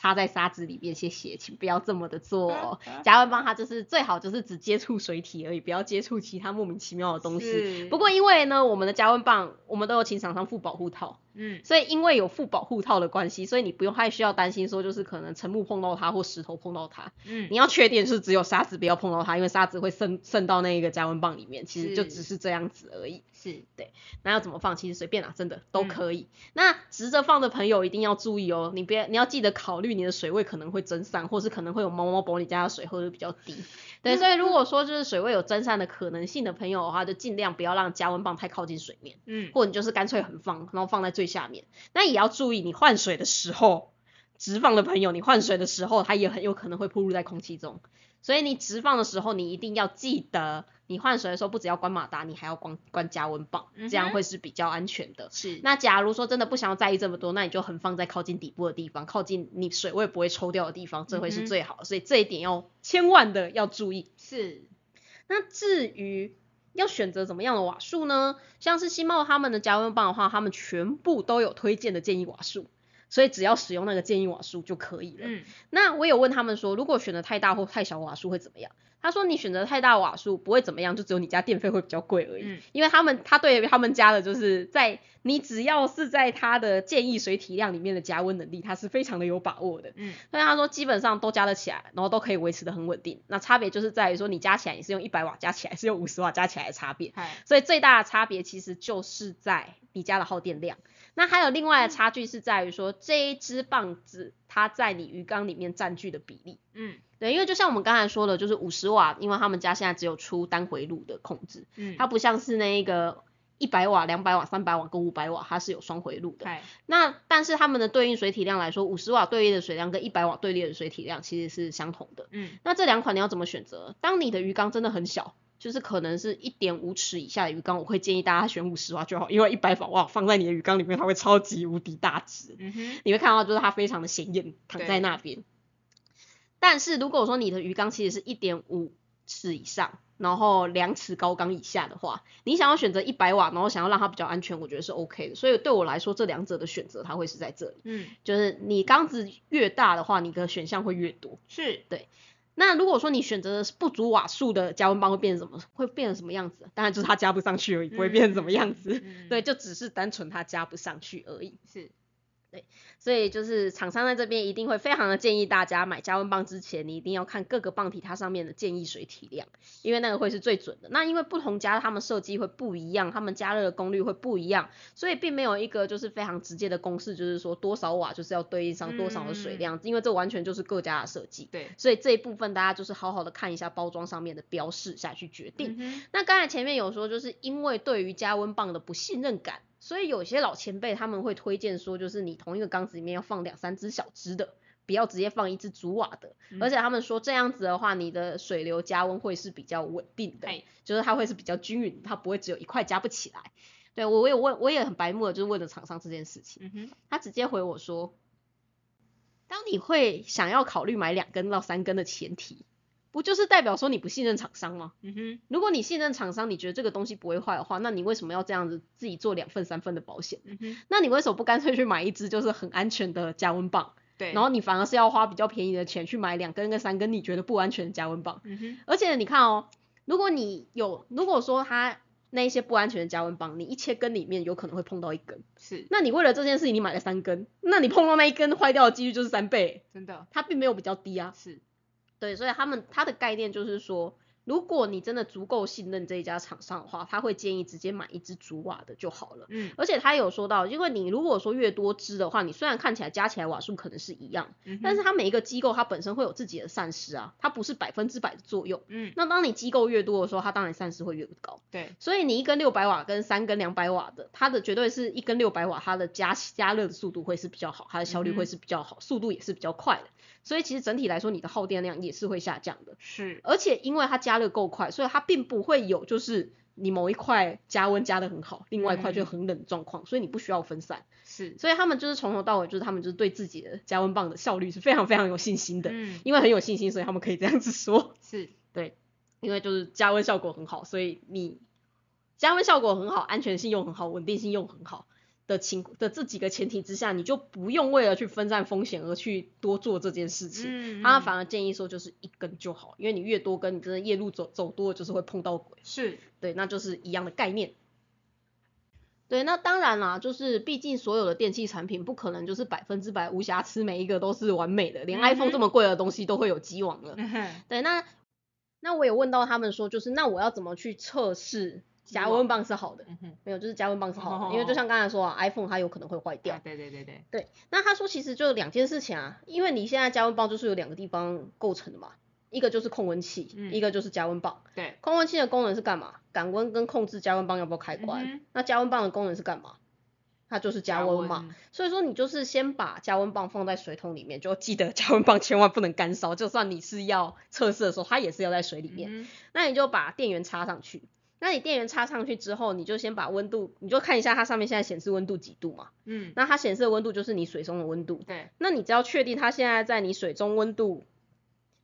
插在沙子里面，谢谢，请不要这么的做哦。加温棒它就是最好就是只接触水体而已，不要接触其他莫名其妙的东西。不过因为呢，我们的加温棒我们都有请厂商附保护套，嗯，所以因为有附保护套的关系，所以你不用太需要担心说就是可能沉木碰到它或石头碰到它。嗯，你要确定是只有沙子不要碰到它，因为沙子会渗渗到那个加温棒里面，其实就只是这样子而已。是对，那要怎么放，其实随便啦，真的都嗯可以。那直着放的朋友一定要注意哦，你别你要记得考虑你的水位可能会蒸散，或是可能会有猫猫宝你家的水喝的比较低。对，所以如果说就是水位有增散的可能性的朋友的话，就尽量不要让加温棒太靠近水面，嗯，或者你就是干脆横放，然后放在最下面。那也要注意，你换水的时候，直放的朋友，你换水的时候，它也很有可能会暴露在空气中。所以你直放的时候，你一定要记得，你换水的时候不只要关马达，你还要关关加温棒，这样会是比较安全的。是，那假如说真的不想要在意这么多，那你就横放在靠近底部的地方，靠近你水位不会抽掉的地方，这会是最好的。所以这一点要千万的要注意。是，那至于要选择怎么样的瓦数呢？像是新茂他们的加温棒的话，他们全部都有推荐的建议瓦数，所以只要使用那个建议瓦数就可以了。嗯，那我有问他们说，如果选的太大或太小瓦数会怎么样？他说你选择太大瓦数不会怎么样，就只有你家电费会比较贵而已。嗯因为他们他对他们家的就是在你只要是在他的建议水体量里面的加温能力，他是非常的有把握的。嗯，所以他说基本上都加得起来，然后都可以维持的很稳定。那差别就是在于说你加起来你是用一百瓦加起来是用五十瓦加起来的差别。所以最大的差别其实就是在你家的耗电量。那还有另外的差距是在于说这一支棒子它在你鱼缸里面占据的比例。嗯对，因为就像我们刚才说的，就是五十瓦，因为他们家现在只有出单回路的控制，嗯，它不像是那个一百瓦、两百瓦、三百瓦跟五百瓦，它是有双回路的。嗨，那但是他们的对应水体量来说，五十瓦对应的水量跟一百瓦对应的水体量其实是相同的。嗯那这两款你要怎么选择？当你的鱼缸真的很小，就是可能是一点五尺以下的鱼缸，我会建议大家选五十瓦就好，因为一百瓦哇放在你的鱼缸里面，它会超级无敌大只，嗯哼，你会看到就是它非常的显眼躺在那边。但是如果说你的鱼缸其实是一点五尺以上，然后两尺高缸以下的话，你想要选择一百瓦，然后想要让它比较安全，我觉得是 OK 的。所以对我来说，这两者的选择它会是在这里，嗯，就是你缸子越大的话，你的选项会越多。是对，那如果说你选择的是不足瓦数的加温棒，会变成什么？会变成什么样子？当然就是它加不上去而已，不会变成什么样子。嗯，对，就只是单纯它加不上去而已。是，所以就是厂商在这边一定会非常的建议大家买加温棒之前，你一定要看各个棒体它上面的建议水体量，因为那个会是最准的。那因为不同家他们设计会不一样，他们加热的功率会不一样，所以并没有一个就是非常直接的公式，就是说多少瓦就是要对应上多少的水量，因为这完全就是各家的设计。对，所以这一部分大家就是好好的看一下包装上面的标示下去决定。嗯那刚才前面有说，就是因为对于加温棒的不信任感，所以有些老前辈他们会推荐说，就是你同一个缸子里面要放两三只小只的，不要直接放一只主瓦的。嗯而且他们说这样子的话，你的水流加温会是比较稳定的嘿，就是它会是比较均匀，它不会只有一块加不起来。对我我也问，我也很白目的，就是问了厂商这件事情，他直接回我说，当你会想要考虑买两根到三根的前提，不就是代表说你不信任厂商吗？嗯哼，如果你信任厂商，你觉得这个东西不会坏的话，那你为什么要这样子自己做两份三份的保险？嗯哼，那你为什么不干脆去买一支就是很安全的加温棒？对，然后你反而是要花比较便宜的钱去买两根跟三根你觉得不安全的加温棒？嗯哼，而且你看哦，如果你有如果说它那一些不安全的加温棒，你一千根里面有可能会碰到一根，是，那你为了这件事情你买了三根，那你碰到那一根坏掉的几率就是三倍，真的它并没有比较低啊。是，对，所以他们他的概念就是说，如果你真的足够信任这一家厂商的话，他会建议直接买一只主瓦的就好了。嗯而且他有说到，因为你如果说越多只的话，你虽然看起来加起来瓦数可能是一样，嗯，但是它每一个机构它本身会有自己的散失啊，它不是百分之百的作用。嗯，那当你机构越多的时候，它当然散失会越高。对，所以你一根六百瓦跟三根两百瓦的，它的绝对是一根六百瓦，它的加加热的速度会是比较好，它的效率会是比较好，速度也是比较快的。所以其实整体来说，你的耗电量也是会下降的。是，而且因为它加热够快，所以它并不会有就是你某一块加温加的很好，另外一块就很冷的状况，所以你不需要分散。是，所以他们就是从头到尾就是他们就是对自己的加温棒的效率是非常非常有信心的，嗯，因为很有信心，所以他们可以这样子说。是，对因为就是加温效果很好，所以你加温效果很好，安全性又很好，稳定性又很好的情的这几个前提之下，你就不用为了去分散风险而去多做这件事情。嗯，嗯他反而建议说就是一根就好，因为你越多根，你真的夜路走走多了就是会碰到鬼。是，对，那就是一样的概念。对，那当然啦，就是毕竟所有的电器产品不可能就是百分之百无瑕疵，每一个都是完美的，连嗯 iPhone 这么贵的东西都会有机网了。嗯哼，对，那那我也问到他们说，就是那我要怎么去测试加温棒是好的？没有，就是加温棒是好的，哦因为就像刚才说啊，iPhone 它有可能会坏掉。啊对对对对，对，那他说其实就两件事情啊，因为你现在加温棒就是有两个地方构成的嘛，一个就是控温器，嗯一个就是加温棒。对，控温器的功能是干嘛？感温跟控制加温棒要不要开关。嗯那加温棒的功能是干嘛？它就是加温嘛。，所以说你就是先把加温棒放在水桶里面，就记得加温棒千万不能干烧，就算你是要测试的时候，它也是要在水里面。嗯那你就把电源插上去。那你电源插上去之后，你就先把温度，你就看一下它上面现在显示温度几度嘛。嗯，那它显示的温度就是你水中的温度。对，那你只要确定它现在在你水中温度，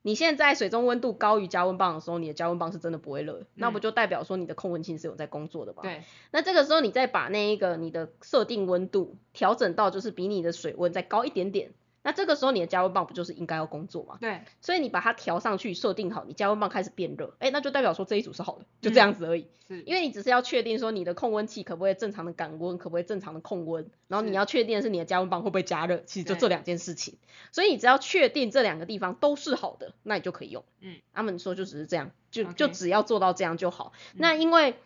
你现在水中温度高于加温棒的时候，你的加温棒是真的不会热，那不就代表说你的控温器是有在工作的吧？。对，那这个时候你再把那一个你的设定温度调整到就是比你的水温再高一点点，那这个时候你的加温棒不就是应该要工作吗？对，所以你把它调上去，设定好，你加温棒开始变热，哎，那就代表说这一组是好的，就这样子而已。是，因为你只是要确定说你的控温器可不可以正常的感温，可不可以正常的控温，然后你要确定的是你的加温棒会不会加热，其实就这两件事情。所以你只要确定这两个地方都是好的，那你就可以用。嗯，他们说就只是这样，就就只要做到这样就好。嗯那因为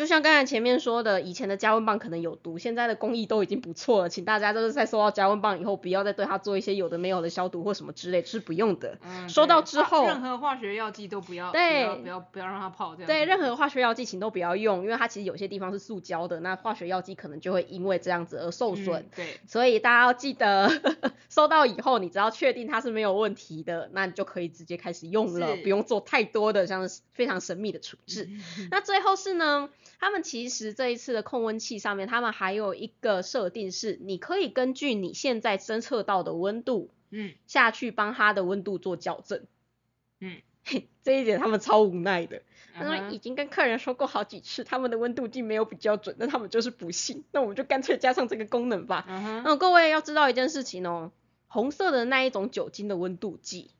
就像刚才前面说的，以前的加温棒可能有毒，现在的工艺都已经不错了，请大家就是在收到加温棒以后，不要再对它做一些有的没有的消毒或什么之类，是不用的。嗯，收到之后任何化学药剂都不要，对不要不要不要让它泡掉，对，任何化学药剂请都不要用，因为它其实有些地方是塑胶的，那化学药剂可能就会因为这样子而受损。嗯对，所以大家要记得，收到以后，你只要确定它是没有问题的，那你就可以直接开始用了，不用做太多的像是非常神秘的处置。嗯那最后是呢，他们其实这一次的控温器上面，他们还有一个设定是，你可以根据你现在侦测到的温度嗯下去帮它的温度做校正。嗯，嘿，这一点他们超无奈的。他说嗯已经跟客人说过好几次，他们的温度计没有比较准，但他们就是不信。那我们就干脆加上这个功能吧。嗯，那各位要知道一件事情哦，红色的那一种酒精的温度计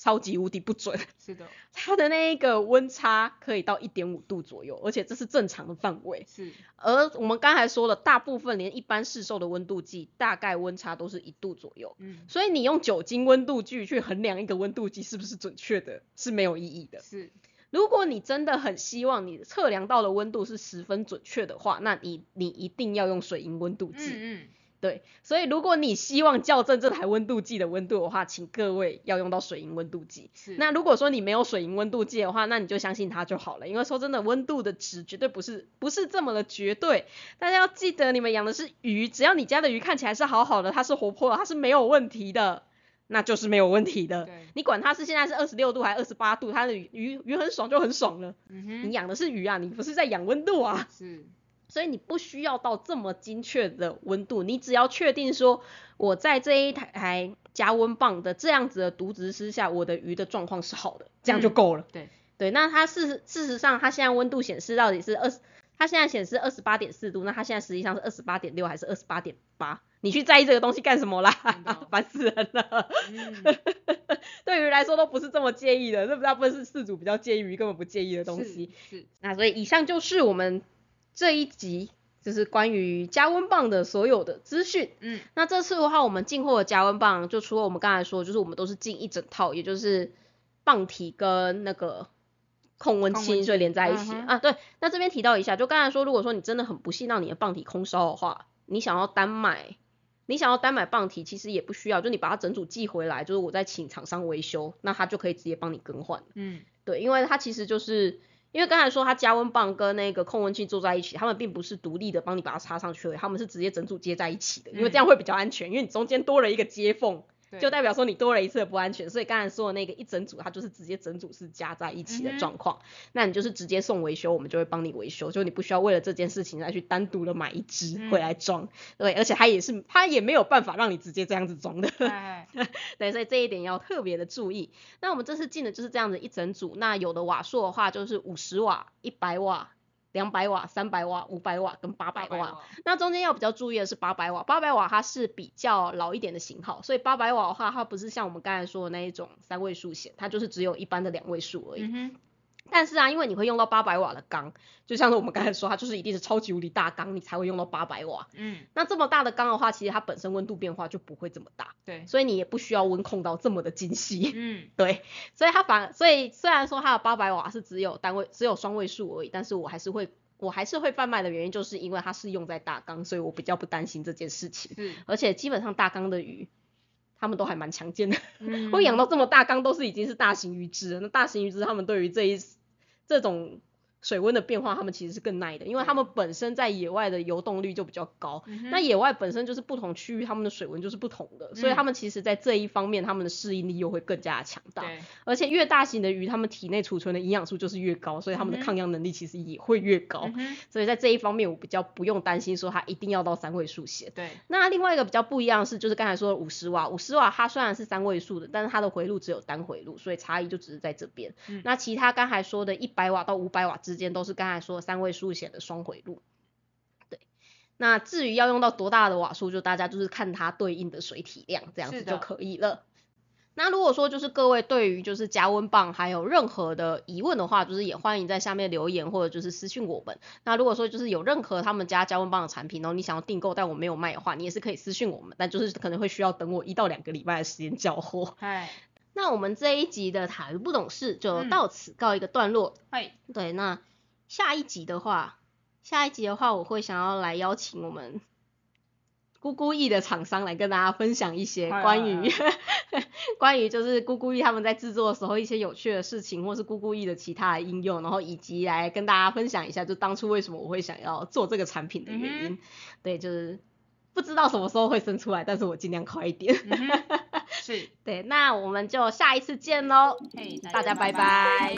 超级无敌不准，是的，它的那一个温差可以到一点五度左右，而且这是正常的范围。是，而我们刚才说了，大部分连一般市售的温度计大概温差都是一度左右。嗯，所以你用酒精温度计去衡量一个温度计是不是准确的，是没有意义的。是，如果你真的很希望你测量到的温度是十分准确的话，那你你一定要用水银温度计。嗯对，所以如果你希望校正这台温度计的温度的话，请各位要用到水银温度计。嗯，是，那如果说你没有水银温度计的话，那你就相信它就好了。因为说真的，温度的值绝对不是不是这么的绝对。大家要记得，你们养的是鱼，只要你家的鱼看起来是好好的，它是活泼的，它是没有问题的，那就是没有问题的。对，你管它是现在是二十六度还是二十八度，它的鱼鱼鱼很爽就很爽了。嗯哼，你养的是鱼啊，你不是在养温度啊。是，所以你不需要到这么精确的温度，你只要确定说我在这一台加温棒的这样子的读值之下，我的鱼的状况是好的，这样就嗯够了。对，对，那它事实事实上，它现在温度显示到底是二十，它现在显示二十八点四度，那它现在实际上是二十八点六还是二十八点八？你去在意这个东西干什么啦？烦死人了！嗯，对于来说都不是这么介意的，这大部分是饲主比较介意鱼根本不介意的东西。是，是，那所以以上就是我们这一集就是关于加温棒的所有的资讯。嗯，那这次的话，我们进货的加温棒，就除了我们刚才说，就是我们都是进一整套，也就是棒体跟那个控温器，所以连在一起、嗯啊。对，那这边提到一下，就刚才说，如果说你真的很不幸让你的棒体空烧的话，你想要单买。你想要单买棒体，其实也不需要，就你把它整组寄回来，就是我再请厂商维修，那他就可以直接帮你更换。嗯，对，因为它其实就是因为刚才说它加温棒跟那个控温器做在一起，它们并不是独立的帮你把它插上去而已，它们是直接整组接在一起的，因为这样会比较安全，因为你中间多了一个接缝，对就代表说你多了一次的不安全，所以刚才说的那个一整组它就是直接整组是加在一起的状况，那你就是直接送维修，我们就会帮你维修，就你不需要为了这件事情再去单独的买一支嗯。回来装，对，而且它也是它也没有办法让你直接这样子装的，哎，对，所以这一点要特别的注意。那我们这次进的就是这样子一整组，那有的瓦数的话就是五十瓦、一百瓦、两百瓦、三百瓦、五百瓦跟八百800瓦。，那中间要比较注意的是八百瓦，八百瓦它是比较老一点的型号，所以八百瓦的话，它不是像我们刚才说的那一种三位数显，它就是只有一般的两位数而已。但是啊，因为你会用到八百瓦的缸，就像是我们刚才说，它就是一定是超级无敌大缸，你才会用到八百瓦。嗯，那这么大的缸的话，其实它本身温度变化就不会这么大，对，所以你也不需要温控到这么的精细。嗯，对，所以它反，所以虽然说它的八百瓦是只有单位，只有双位数而已，但是我还是会，我还是会贩卖的原因，就是因为它是用在大缸，所以我比较不担心这件事情。是，而且基本上大缸的鱼，他们都还蛮强健的，嗯 会养到这么大缸都是已经是大型鱼只了。那大型鱼只他们对于这一这种水温的变化，它们其实是更耐的，因为它们本身在野外的游动率就比较高。嗯那野外本身就是不同区域，它们的水温就是不同的，所以嗯它们其实在这一方面，它们的适应力又会更加的强大。对，而且越大型的鱼，它们体内储存的营养素就是越高，所以它们的抗氧能力其实也会越高。嗯，所以在这一方面，我比较不用担心说它一定要到三位数写。对，那另外一个比较不一样的是，就是刚才说的五十瓦，五十瓦它虽然是三位数的，但是它的回路只有单回路，所以差异就只是在这边。嗯那其他刚才说的一百瓦到五百瓦之间，都是刚才说的三位数写的双回路。对，那至于要用到多大的瓦数，就大家就是看它对应的水体量，这样子就可以了。那如果说就是各位对于就是加温棒还有任何的疑问的话，就是也欢迎在下面留言或者就是私信我们。那如果说就是有任何他们家加温棒的产品，然后你想要订购但我没有卖的话，你也是可以私信我们，但就是可能会需要等我一到两个礼拜的时间交货。嗨，那我们这一集的塔鱼不懂事就嗯到此告一个段落。嗨，对，那下一集的话，下一集的话，我会想要来邀请我们咕咕易的厂商来跟大家分享一些关于嗨 关于就是咕咕易他们在制作的时候一些有趣的事情，或是咕咕易的其他的应用，然后以及来跟大家分享一下，就当初为什么我会想要做这个产品的原因。嗯对，就是不知道什么时候会生出来，但是我尽量快一点。是，对，那我们就下一次见喽，嘿，大家拜拜.